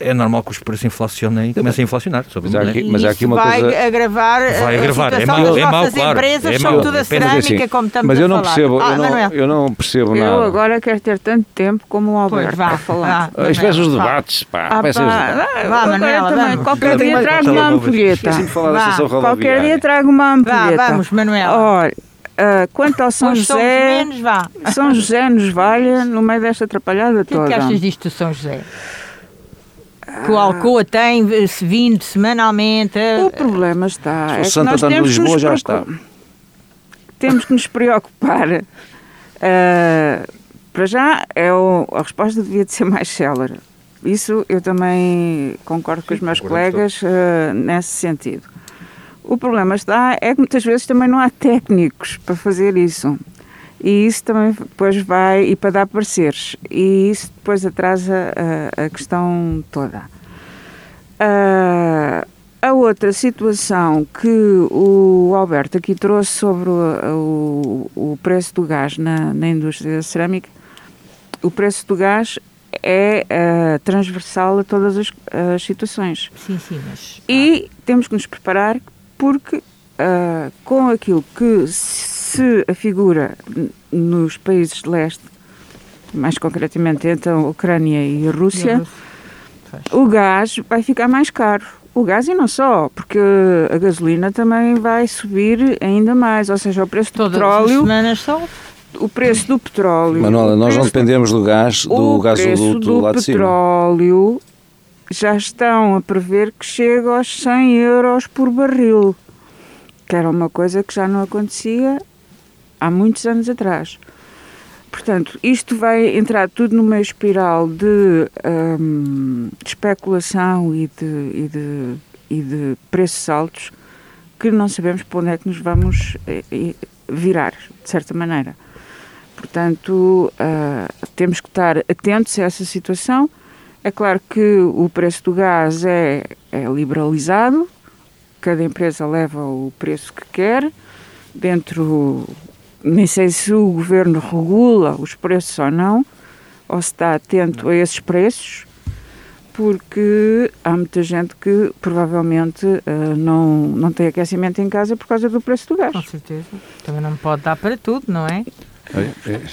[SPEAKER 4] é normal que os preços inflacionem e comecem a inflacionar.
[SPEAKER 3] Sobre mas, há aqui, mas há aqui uma
[SPEAKER 1] vai
[SPEAKER 3] coisa...
[SPEAKER 1] agravar
[SPEAKER 4] vai agravar. É mau, é mau, claro.
[SPEAKER 1] empresas
[SPEAKER 4] é
[SPEAKER 1] são mau. tudo a cerâmica, assim, como estamos
[SPEAKER 3] Mas eu não percebo, ah, eu, não, eu não percebo
[SPEAKER 2] eu
[SPEAKER 3] nada.
[SPEAKER 2] Eu agora quero ter tanto tempo como o Alberto
[SPEAKER 1] vá,
[SPEAKER 2] falar.
[SPEAKER 3] Ah, os debates, pá.
[SPEAKER 1] Ah, pá. Vá, Manuela,
[SPEAKER 2] vamos. Qualquer dia trago uma ampulheta. Qualquer dia trago uma ampulheta.
[SPEAKER 1] Vamos, Manuela.
[SPEAKER 2] Olha, Uh, quanto ao São José, menos, São José nos valha no meio desta atrapalhada toda.
[SPEAKER 1] O que, é que achas disto, São José? Que o Alcoa tem vindo semanalmente.
[SPEAKER 2] O problema está.
[SPEAKER 3] É o Santo Antônio de Lisboa já está.
[SPEAKER 2] Temos que nos preocupar. Uh, para já, é o, a resposta devia de ser mais célere. isso eu também concordo Sim, com os meus colegas uh, nesse sentido. O problema está é que muitas vezes também não há técnicos para fazer isso. E isso também depois vai, e para dar pareceres, e isso depois atrasa a, a questão toda. Uh, a outra situação que o Alberto aqui trouxe sobre o, o, o preço do gás na, na indústria da cerâmica, o preço do gás é uh, transversal a todas as, as, situações.
[SPEAKER 1] Sim, sim, mas...
[SPEAKER 2] E temos que nos preparar porque uh, com aquilo que se afigura nos países de leste, mais concretamente entre a Ucrânia e a Rússia, e a o gás vai ficar mais caro. O gás e não só, porque a gasolina também vai subir ainda mais, ou seja, o preço do
[SPEAKER 1] Todas
[SPEAKER 2] petróleo.
[SPEAKER 1] As semanas só
[SPEAKER 2] o preço do petróleo.
[SPEAKER 3] Manuela, nós não dependemos do gás, do gasoduto do
[SPEAKER 2] lá de cima. O petróleo já estão a prever que chega aos 100 euros por barril, que era uma coisa que já não acontecia há muitos anos atrás. Portanto, isto vai entrar tudo numa espiral de, um, de especulação e de, e, de, e de preços altos que não sabemos para onde é que nos vamos eh, virar, de certa maneira. Portanto, uh, temos que estar atentos a essa situação. É claro que o preço do gás é, é liberalizado, cada empresa leva o preço que quer, dentro, nem sei se o governo regula os preços ou não, ou se está atento a esses preços, porque há muita gente que provavelmente uh, não, não tem aquecimento em casa por causa do preço do gás.
[SPEAKER 1] Com certeza. Também não pode dar para tudo, não é?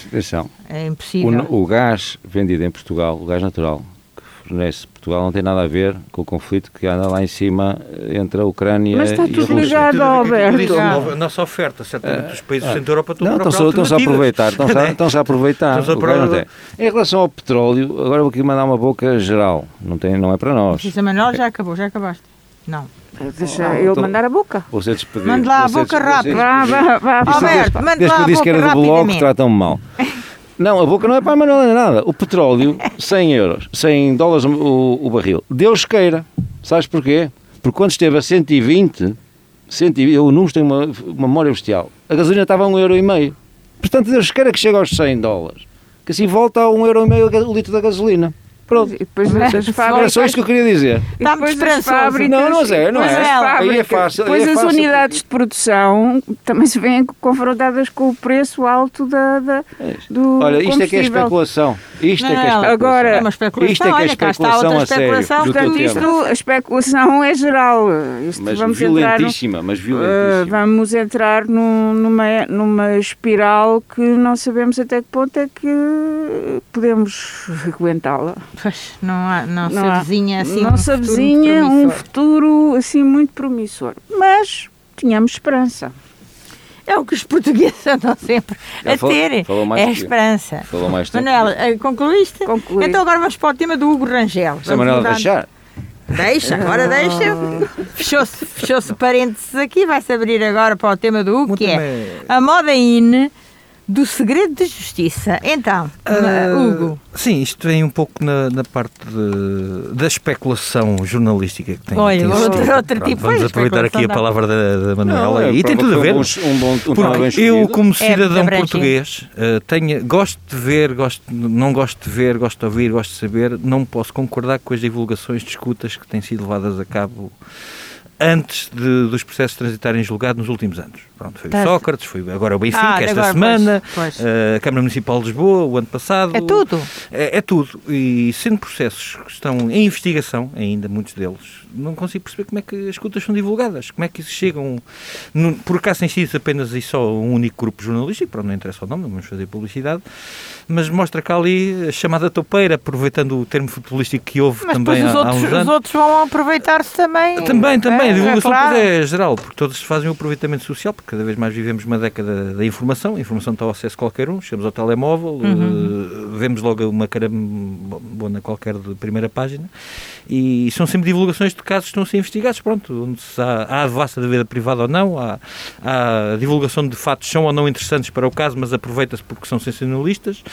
[SPEAKER 3] Atenção.
[SPEAKER 1] É impossível.
[SPEAKER 3] O, o, gás vendido em Portugal, o gás natural, que fornece Portugal, não tem nada a ver com o conflito que anda lá em cima entre a Ucrânia
[SPEAKER 2] Mas está
[SPEAKER 3] e a Rússia.
[SPEAKER 2] tudo ligado, Alberto.
[SPEAKER 4] A nossa oferta, certamente, dos países do centro da Europa estão
[SPEAKER 3] não, estão-se estão a aproveitar. Estão-se a, estão a aproveitar.
[SPEAKER 4] a
[SPEAKER 3] Em relação ao petróleo, agora vou aqui mandar uma boca geral. Não, tem, não é para nós.
[SPEAKER 1] Cisa Manuel já acabou, já acabaste. Não.
[SPEAKER 2] Deixa ah, eu então, mandar a boca.
[SPEAKER 3] Você despedir.
[SPEAKER 1] Mande lá a boca rápido. Vá,
[SPEAKER 2] vá, vá.
[SPEAKER 1] Alberto, mande lá
[SPEAKER 3] a boca
[SPEAKER 1] Desde que eu
[SPEAKER 3] disse que era do bloco, tratam-me mal. Não, a boca não é para a Manuela nem nada. O petróleo, 100 euros, 100 dólares o, o barril. Deus queira. Sabes porquê? Porque quando esteve a 120, 120 eu não tenho uma, uma memória bestial, a gasolina estava a 1,5€. Portanto, Deus queira que chegue aos 100 dólares. Que assim volta a 1,5€ o litro da gasolina. Pronto. E depois
[SPEAKER 2] é? as fábricas...
[SPEAKER 3] Era só isto que eu queria dizer.
[SPEAKER 1] Está muito esperançoso.
[SPEAKER 3] Não, não é, não é. Aí é fácil.
[SPEAKER 2] Depois
[SPEAKER 3] é
[SPEAKER 2] as
[SPEAKER 3] fácil.
[SPEAKER 2] unidades de produção também se vêm confrontadas com o preço alto da, da do
[SPEAKER 3] Olha, isto é que é especulação. Isto
[SPEAKER 1] não,
[SPEAKER 3] é que é especulação.
[SPEAKER 1] Agora, é uma especulação.
[SPEAKER 3] Isto é que é especulação a sério.
[SPEAKER 2] Portanto, isto, a especulação é geral. Isto
[SPEAKER 3] mas
[SPEAKER 2] vamos
[SPEAKER 3] violentíssima,
[SPEAKER 2] no,
[SPEAKER 3] mas violentíssima.
[SPEAKER 2] Uh, vamos entrar num, numa, numa espiral que não sabemos até que ponto é que podemos aguentá-la.
[SPEAKER 1] Pois, não há não, se avizinha assim
[SPEAKER 2] não
[SPEAKER 1] um
[SPEAKER 2] se avizinha um futuro assim muito promissor. Mas tínhamos esperança.
[SPEAKER 1] É o que os portugueses andam sempre a ter. Falou é a esperança.
[SPEAKER 3] Falou mais
[SPEAKER 1] tempo. Manela, eh, concluíste?
[SPEAKER 2] Concluí.
[SPEAKER 1] Então agora vamos para o tema do Hugo Rangel.
[SPEAKER 3] Se a Manela deixar.
[SPEAKER 1] Deixa, agora deixa. Fechou-se fechou parênteses aqui, vai-se abrir agora para o tema do Hugo, que é a moda in do segredo de justiça. Então, uh, Hugo.
[SPEAKER 4] Sim, isto vem um pouco na, na parte de, da especulação jornalística que tem.
[SPEAKER 1] Olha, outro, outro
[SPEAKER 4] Pronto,
[SPEAKER 1] tipo
[SPEAKER 4] Vamos aproveitar aqui a palavra da, da Manuela. Não, é, e tem tudo a ver. Um,
[SPEAKER 3] um bom, um
[SPEAKER 4] porque eu, como é, cidadão é português, uh, tenho, gosto de ver, gosto, não gosto de ver, gosto de ouvir, gosto de saber, não posso concordar com as divulgações de escutas que têm sido levadas a cabo antes de, dos processos transitarem em julgado nos últimos anos. Pronto, foi o Sócrates, foi agora o Benfica ah, esta agora, semana, pois, pois. Eh, a Câmara Municipal de Lisboa o ano passado.
[SPEAKER 1] É tudo?
[SPEAKER 4] É, é, tudo. E sendo processos que estão em investigação, ainda muitos deles, não consigo perceber como é que as escutas são divulgadas, como é que chegam, no, por acaso tem sido apenas e só um único grupo jornalístico, pronto, não interessa o nome, não vamos fazer publicidade, mas mostra cá ali a chamada topeira, aproveitando o termo futebolístico que houve
[SPEAKER 1] mas
[SPEAKER 4] também há,
[SPEAKER 1] outros,
[SPEAKER 4] há uns anos.
[SPEAKER 1] os outros vão aproveitar-se também.
[SPEAKER 4] Também, também, a divulgação é, claro. é geral, porque todos fazem o aproveitamento social, porque cada vez mais vivemos uma década da informação, a informação está ao acesso a qualquer um, chegamos ao telemóvel, uhum. uh, vemos logo uma carambona qualquer de primeira página, e são sempre divulgações de casos que estão a ser investigados, pronto, onde há, há a devassa da vida privada ou não, há, há a divulgação de fatos são ou não interessantes para o caso, mas aproveita-se porque são sensacionalistas,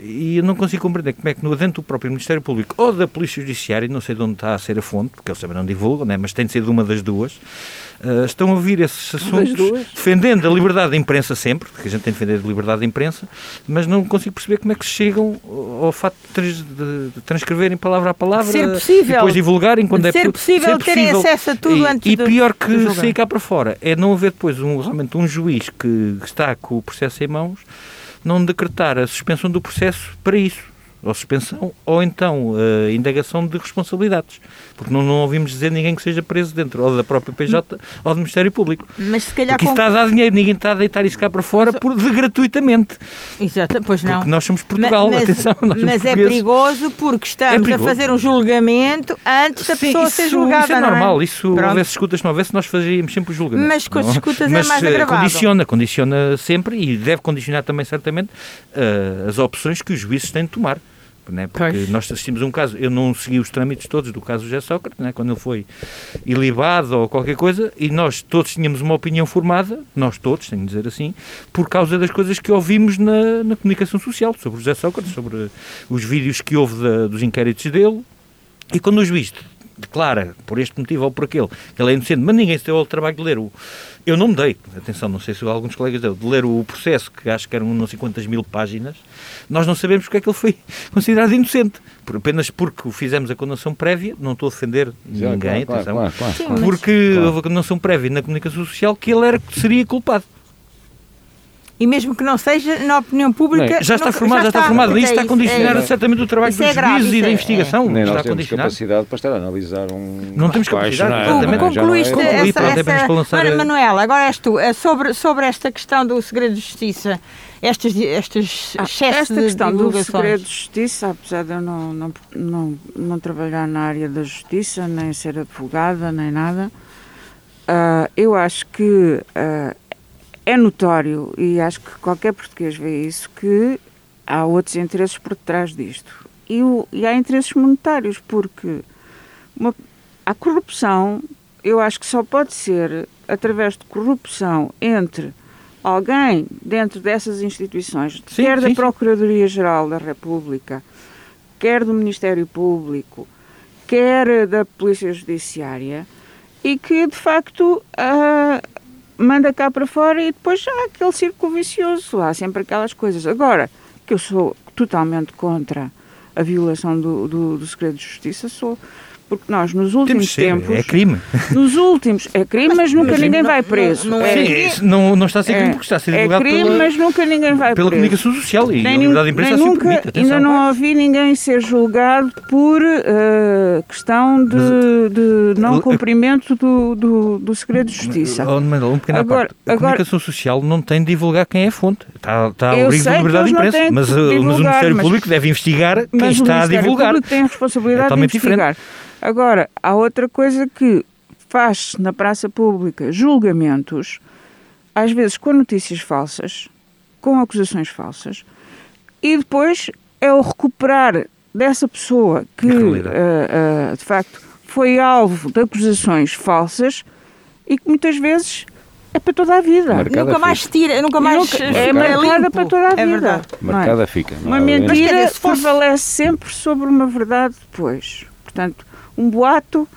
[SPEAKER 4] e eu não consigo compreender como é que no dentro do próprio Ministério Público ou da Polícia Judiciária, não sei de onde está a ser a fonte, porque eles também não divulgam, né, mas tem de ser de uma das duas, uh, estão a ouvir esses assuntos defendendo a liberdade da imprensa sempre, porque a gente tem de defender a liberdade da imprensa, mas não consigo perceber como é que chegam ao fato de, de transcreverem palavra a palavra,
[SPEAKER 1] ser possível,
[SPEAKER 4] depois divulgarem quando é
[SPEAKER 1] ser possível, ser possível. terem acesso a tudo
[SPEAKER 4] e,
[SPEAKER 1] antes
[SPEAKER 4] E pior que sair cá para fora é não haver depois um, realmente um juiz que está com o processo em mãos não decretar a suspensão do processo para isso ou suspensão, ou então uh, indagação de responsabilidades. Porque não, não ouvimos dizer ninguém que seja preso dentro, ou da própria PJ ou do Ministério Público.
[SPEAKER 1] Mas se calhar.
[SPEAKER 4] Porque com... está a dar dinheiro, ninguém está a deitar isso cá para fora por, de gratuitamente.
[SPEAKER 1] Exato, pois não.
[SPEAKER 4] Porque nós somos Portugal,
[SPEAKER 1] mas,
[SPEAKER 4] atenção.
[SPEAKER 1] mas é perigoso porque estamos é perigoso. a fazer um julgamento antes da Sim, pessoa
[SPEAKER 4] isso,
[SPEAKER 1] ser julgada.
[SPEAKER 4] Isso é normal, é? isso Pronto. houvesse escutas, não houvesse, nós fazíamos sempre o julgamento.
[SPEAKER 1] Mas com as escutas
[SPEAKER 4] é
[SPEAKER 1] mas, é mais agravado.
[SPEAKER 4] condiciona, condiciona sempre e deve condicionar também certamente uh, as opções que os juízes têm de tomar né? porque pois. nós assistimos um caso, eu não segui os trâmites todos do caso José Sócrates, né? quando ele foi ilibado ou qualquer coisa, e nós todos tínhamos uma opinião formada, nós todos, tenho de dizer assim, por causa das coisas que ouvimos na, na comunicação social, sobre o José Sócrates, sobre os vídeos que houve da, dos inquéritos dele, e quando o juiz declara, por este motivo ou por aquele, que ele é inocente, mas ninguém se deu ao trabalho de ler o. Eu não me dei, atenção, não sei se alguns colegas deu, de ler o processo, que acho que eram não sei quantas mil páginas, nós não sabemos porque é que ele foi considerado inocente. Por, apenas porque fizemos a condenação prévia, não estou a defender Já, ninguém, claro, atenção, claro, claro, porque houve a condenação prévia na comunicação social que ele era, seria culpado
[SPEAKER 1] e mesmo que não seja, na opinião pública.
[SPEAKER 4] Não, já está formado, já está, formado. Isso está a condicionar é, certamente o trabalho dos é juízes e da investigação.
[SPEAKER 3] Nem nós temos capacidade para estar a analisar um.
[SPEAKER 4] Não temos capacidade,
[SPEAKER 1] é? exatamente. Concluíste essa. essa... Ora, Manuela, agora és tu. É sobre, sobre esta questão do segredo de justiça estas, estas ah,
[SPEAKER 2] Esta questão do segredo de justiça, apesar de eu não, não, não, não trabalhar na área da justiça, nem ser advogada, nem nada, uh, eu acho que uh, é notório, e acho que qualquer português vê isso, que há outros interesses por trás disto. E, o, e há interesses monetários, porque uma, a corrupção, eu acho que só pode ser através de corrupção entre alguém dentro dessas instituições, sim, quer sim, da Procuradoria-Geral da República, quer do Ministério Público, quer da Polícia Judiciária, e que de facto uh, manda cá para fora e depois há aquele círculo vicioso, há sempre aquelas coisas. Agora, que eu sou totalmente contra a violação do, do, do segredo de justiça, sou porque nós nos últimos tempos.
[SPEAKER 4] É crime.
[SPEAKER 2] Nos últimos. É crime, mas nunca mas ninguém não, vai preso.
[SPEAKER 4] Não, não é,
[SPEAKER 2] Sim,
[SPEAKER 4] não, não está a ser crime é, porque está a ser divulgado.
[SPEAKER 2] É crime, pela, mas nunca ninguém vai
[SPEAKER 4] pela
[SPEAKER 2] preso.
[SPEAKER 4] comunicação social e nem, a liberdade de imprensa assim
[SPEAKER 2] nunca,
[SPEAKER 4] permite.
[SPEAKER 2] Ainda não ouvi ninguém ser julgado por uh, questão de, de não cumprimento do, do, do segredo de justiça.
[SPEAKER 4] Oh, um pequeno agora, parte. A agora, comunicação social não tem de divulgar quem é a fonte. Está, está ao risco da liberdade de imprensa. Mas, divulgar, mas o Ministério mas, Público deve investigar quem está a divulgar.
[SPEAKER 2] Mas o Ministério Público tem a responsabilidade é de investigar. Diferente. Agora, há outra coisa que faz-se na praça pública julgamentos, às vezes com notícias falsas, com acusações falsas, e depois é o recuperar dessa pessoa que, uh, uh, de facto, foi alvo de acusações falsas e que muitas vezes é para toda a vida.
[SPEAKER 1] Marcada nunca mais tira, nunca mais nunca,
[SPEAKER 2] é marcada para toda a é vida.
[SPEAKER 3] É Marcada fica.
[SPEAKER 2] Uma mentira prevalece sempre sobre uma verdade depois. Portanto, um boato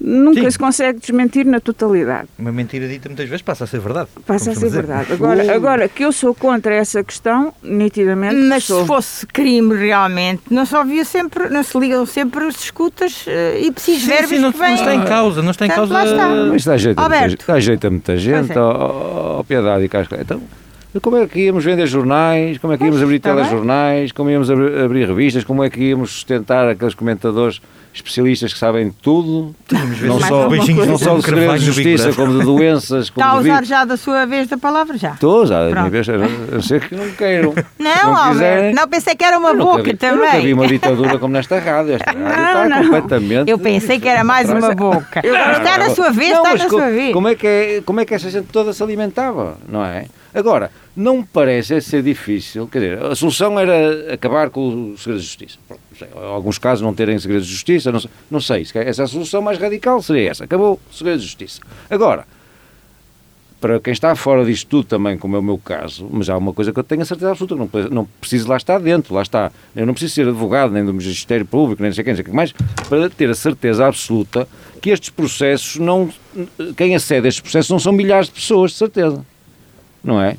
[SPEAKER 2] nunca Sim. se consegue desmentir na totalidade.
[SPEAKER 4] Uma mentira dita muitas vezes passa a ser verdade.
[SPEAKER 2] Passa a ser verdade. Agora, uh. agora que eu sou contra essa questão, nitidamente
[SPEAKER 1] Mas
[SPEAKER 2] sou.
[SPEAKER 1] se fosse crime realmente, não se ouvia sempre, não se ligam sempre as escutas uh, e preciso verbos sim,
[SPEAKER 4] não,
[SPEAKER 1] que vêm.
[SPEAKER 4] Não está em causa, não está em causa.
[SPEAKER 3] Mas dá jeito, Alberto. dá jeito a muita gente, é. ó, piedade e casca. Então, como é que íamos vender jornais, como é que íamos abrir telejornais, como íamos abrir, abrir revistas, como é que íamos sustentar aqueles comentadores especialistas que sabem de tudo, não só, não só de segredos de justiça, como de doenças.
[SPEAKER 1] Como
[SPEAKER 3] Está
[SPEAKER 1] a usar já da sua vez da palavra já?
[SPEAKER 3] Estou já, da minha vez, a ser que não queiram.
[SPEAKER 1] Não, não, quiserem, não pensei que era uma boca
[SPEAKER 3] vi,
[SPEAKER 1] também. Eu
[SPEAKER 3] nunca vi uma ditadura como nesta rádio. Esta rádio não, está não. completamente.
[SPEAKER 1] Eu pensei que era mais uma boca. Está na sua vez, está na sua vez.
[SPEAKER 3] Como é, que é, como é que essa gente toda se alimentava, não é? Agora, não me parece ser difícil, quer dizer, a solução era acabar com o segredo de justiça. Alguns casos não terem segredo de justiça, não sei, não sei se essa é a solução mais radical seria essa, acabou o segredo de justiça. Agora, para quem está fora disto tudo também, como é o meu caso, mas há uma coisa que eu tenho a certeza absoluta, não, não preciso lá estar dentro, lá está. Eu não preciso ser advogado, nem do Ministério Público, nem sei quem, sei quem mais, para ter a certeza absoluta que estes processos não. Quem acede a estes processos não são milhares de pessoas, de certeza. Não é?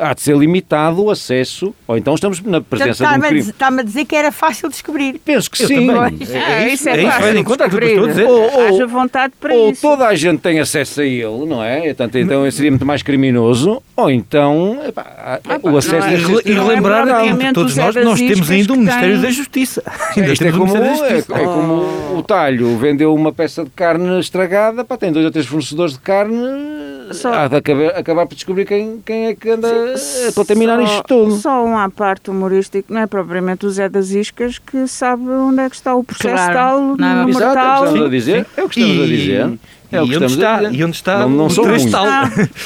[SPEAKER 3] Há de ser limitado o acesso, ou então estamos na presença de um crime.
[SPEAKER 1] Está-me a dizer que era fácil descobrir.
[SPEAKER 3] Penso que eu sim.
[SPEAKER 2] É, é, isso é, é fácil isso, descobrir. Ou, ou, Haja vontade para
[SPEAKER 3] ou
[SPEAKER 2] isso.
[SPEAKER 3] Ou toda a gente tem acesso a ele, não é? Portanto, então seria muito mais criminoso, ou então epá, o acesso...
[SPEAKER 4] É, e relembrar que todos nós, nós temos ainda o Ministério da Justiça.
[SPEAKER 3] Ainda é, como, é, é como o talho vendeu uma peça de carne estragada, pá, tem dois ou três fornecedores de carne só... há de acabar, acabar por descobrir quem, quem é que anda Sim, a contaminar só, isto tudo.
[SPEAKER 2] Só um à parte humorístico, não é propriamente o Zé das Iscas que sabe onde é que está o processo claro. tal, no
[SPEAKER 3] não,
[SPEAKER 2] número
[SPEAKER 3] exato,
[SPEAKER 2] tal.
[SPEAKER 3] É o que estamos a dizer. É o que estamos e... a dizer. É
[SPEAKER 4] e, onde está, e onde está
[SPEAKER 3] não, não são
[SPEAKER 2] tal.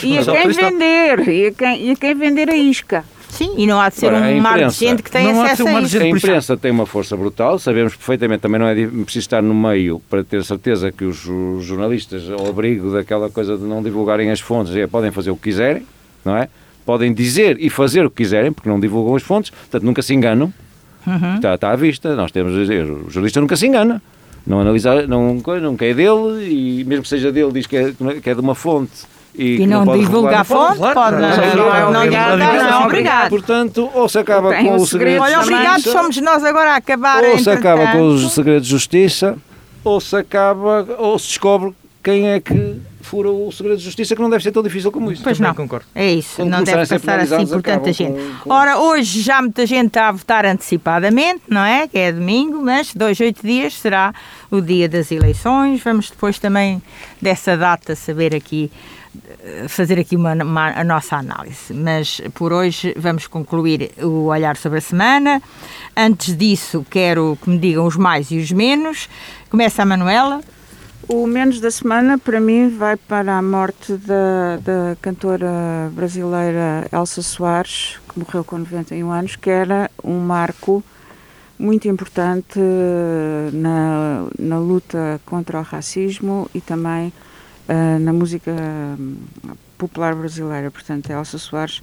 [SPEAKER 2] E a quem vender, e a quem, e a quem vender a isca.
[SPEAKER 1] Sim, e não há de ser Ora, um mar de gente que tem acesso a, a isso.
[SPEAKER 3] A imprensa tem uma força brutal, sabemos perfeitamente, também não é preciso estar no meio para ter certeza que os, jornalistas, ao abrigo daquela coisa de não divulgarem as fontes, é, podem fazer o que quiserem, não é? Podem dizer e fazer o que quiserem, porque não divulgam as fontes, portanto nunca se enganam. Uhum. Está, está à vista, nós temos a dizer, o jornalista nunca se engana não analisar, não, não é dele e mesmo que seja dele diz que é, que é de uma fonte
[SPEAKER 1] e, e não, não divulga a fonte, pode, pode, não, não, não, não, não, obrigado.
[SPEAKER 3] Portanto, ou se acaba com o segredo
[SPEAKER 1] Olha, obrigado, somos nós agora a acabar.
[SPEAKER 3] Ou se acaba com os segredos de justiça, ou se acaba, ou se descobre quem é que fura o segredo de justiça, que não deve ser tão difícil como isso.
[SPEAKER 1] Pois não, concordo. É isso, Quando não deve passar assim por tanta gente. Com, com... Ora, hoje já muita gente está a votar antecipadamente, não é? Que é domingo, mas dois, oito dias será o dia das eleições. Vamos depois também dessa data saber aqui fazer aqui uma, uma, a nossa análise. Mas por hoje vamos concluir o olhar sobre a semana. Antes disso, quero que me digam os mais e os menos. Começa a Manuela.
[SPEAKER 2] O menos da semana, para mim, vai para a morte da, da cantora brasileira Elsa Soares, que morreu com 91 anos, que era um marco muito importante na, na luta contra o racismo e também uh, na música hum, popular brasileira. Portanto, Elsa Soares,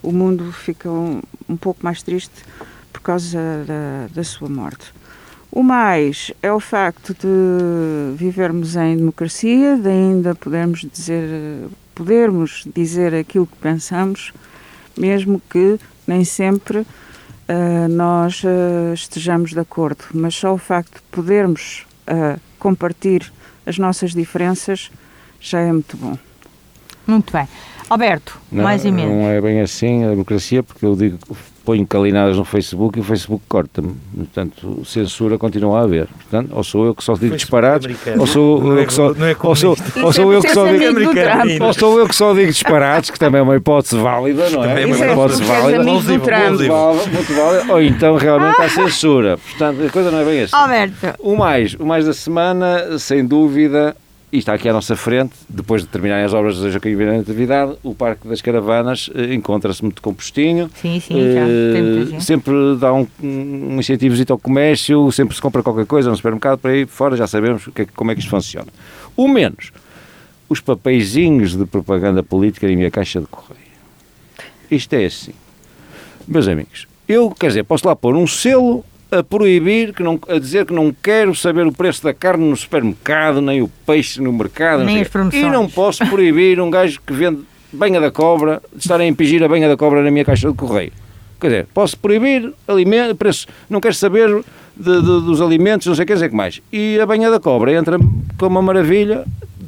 [SPEAKER 2] o mundo fica um, um pouco mais triste por causa da, da sua morte. O mais é o facto de vivermos em democracia, de ainda podermos dizer, podermos dizer aquilo que pensamos, mesmo que nem sempre uh, nós uh, estejamos de acordo. Mas só o facto de podermos uh, compartilhar as nossas diferenças já é muito bom.
[SPEAKER 1] Muito bem. Alberto, não, mais e menos.
[SPEAKER 3] Não é bem assim a democracia, porque eu digo, ponho calinadas no Facebook e o Facebook corta-me. Portanto, censura continua a haver. Portanto, ou sou eu que só digo disparados, ou sou eu que só, ou sou, ou sou eu que só digo ou sou eu que só digo disparados, que também é uma hipótese válida, não é?
[SPEAKER 2] Também é uma hipótese válida. Muito, muito
[SPEAKER 3] válida. Ou então realmente há censura. Portanto, a coisa não é bem assim.
[SPEAKER 1] Alberto.
[SPEAKER 3] O mais, o mais da semana, sem dúvida, e está aqui à nossa frente, depois de terminarem as obras da Joaquim Vieira Natividade, o Parque das Caravanas eh, encontra-se muito compostinho.
[SPEAKER 1] Sim, sim, já
[SPEAKER 3] eh, Sempre dá um, um incentivo ao comércio, sempre se compra qualquer coisa no supermercado, para ir fora já sabemos que, como é que isto funciona. O menos, os papeizinhos de propaganda política na minha caixa de correio. Isto é assim. Meus amigos, eu, quer dizer, posso lá pôr um selo a proibir, que não, a dizer que não quero saber o preço da carne no supermercado, nem o peixe no mercado.
[SPEAKER 1] Nem as promoções.
[SPEAKER 3] E não posso proibir um gajo que vende banha da cobra, de estar a impingir a banha da cobra na minha caixa de correio. Quer dizer, posso proibir alimentos, preço, não quero saber de, de, dos alimentos, não sei o que, dizer que mais. E a banha da cobra entra com uma maravilha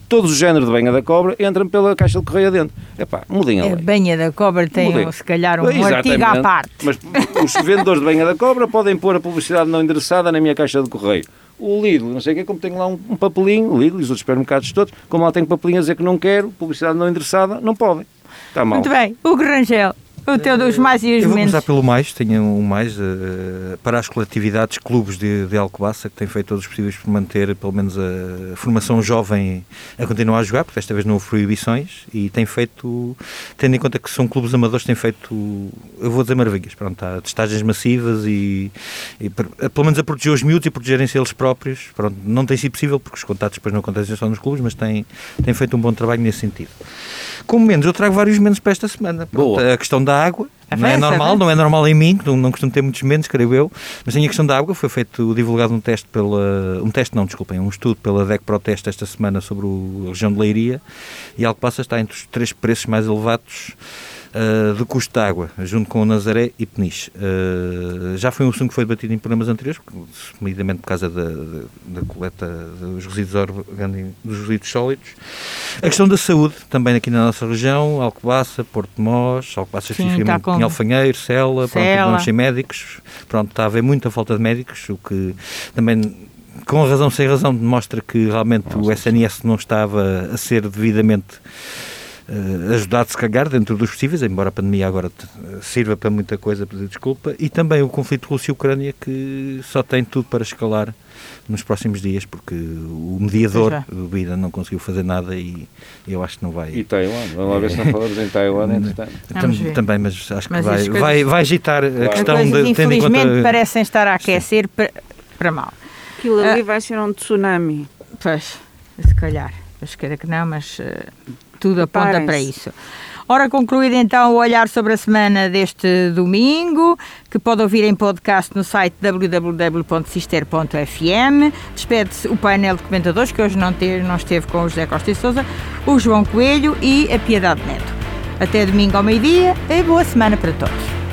[SPEAKER 3] todos os géneros de banha da cobra entram pela caixa de correio adentro. Epá, mudem a lei. A
[SPEAKER 1] banha da cobra tem, mudem. se calhar, um Exatamente. artigo à parte.
[SPEAKER 3] Mas os vendedores de banha da cobra podem pôr a publicidade não endereçada na minha caixa de correio. o Lidl, não sei o quê, como tenho lá um, um papelinho, o Lidl e os outros supermercados todos, como lá tem papelinho a dizer que não quero, publicidade não endereçada, não podem. Está mal.
[SPEAKER 1] Muito bem. Hugo Rangel. O teu dos mais e os
[SPEAKER 4] Eu
[SPEAKER 1] vou
[SPEAKER 4] começar pelo mais, tenho um mais uh, para as coletividades, clubes de, de Alcobaça, que têm feito todos os possíveis por manter pelo menos a formação jovem a continuar a jogar, porque desta vez não houve proibições, e tem feito, tendo em conta que são clubes amadores, têm feito, eu vou dizer maravilhas, pronto, há testagens massivas e, e pelo menos a proteger os miúdos e protegerem-se eles próprios, pronto, não tem sido possível, porque os contatos depois não acontecem só nos clubes, mas tem, tem feito um bom trabalho nesse sentido. Como menos, eu trago vários menos para esta semana. Pronto, a questão da água, não é normal, não é normal em mim, não, não costumo ter muitos menos, creio eu, mas tem a questão da água, foi feito, divulgado um teste pela, um teste não, desculpem, um estudo pela DEC Proteste esta semana sobre a região de Leiria e Alcobaça está entre os três preços mais elevados uh, de custo de água, junto com o Nazaré e Peniche. Uh, já foi um assunto que foi debatido em programas anteriores, sumidamente por causa da, da, da coleta dos resíduos orgânicos, dos resíduos sólidos. A questão da saúde, também aqui na nossa região, Alcobaça, Porto de Mós, Alcobaça tá em Alfanheiro, Sela, Sela. Pronto, sem médicos. Pronto, está a haver muita falta de médicos, o que também com razão sem razão demonstra que realmente Nossa. o SNS não estava a ser devidamente uh, ajudado, se cagar, dentro dos possíveis, embora a pandemia agora sirva para muita coisa, pedir desculpa, e também o conflito Rússia-Ucrânia, que só tem tudo para escalar nos próximos dias, porque o mediador do Bida não conseguiu fazer nada e eu acho que não vai.
[SPEAKER 3] E Taiwan, vamos lá ver se não falamos em Taiwan, entretanto.
[SPEAKER 4] Também, mas acho que mas vai, coisas, vai, vai agitar claro. a questão
[SPEAKER 1] coisas,
[SPEAKER 4] de.
[SPEAKER 1] Infelizmente conta... parecem estar a aquecer para, para mal.
[SPEAKER 2] Aquilo ali uh, vai ser um tsunami.
[SPEAKER 1] Pois, se calhar. Acho que não, mas uh, tudo aponta para isso. Ora, concluído então o olhar sobre a semana deste domingo, que pode ouvir em podcast no site www.cister.fm. Despede-se o painel de comentadores, que hoje não, ter, não esteve com o José Costa e Souza, o João Coelho e a Piedade Neto. Até domingo ao meio-dia e boa semana para todos.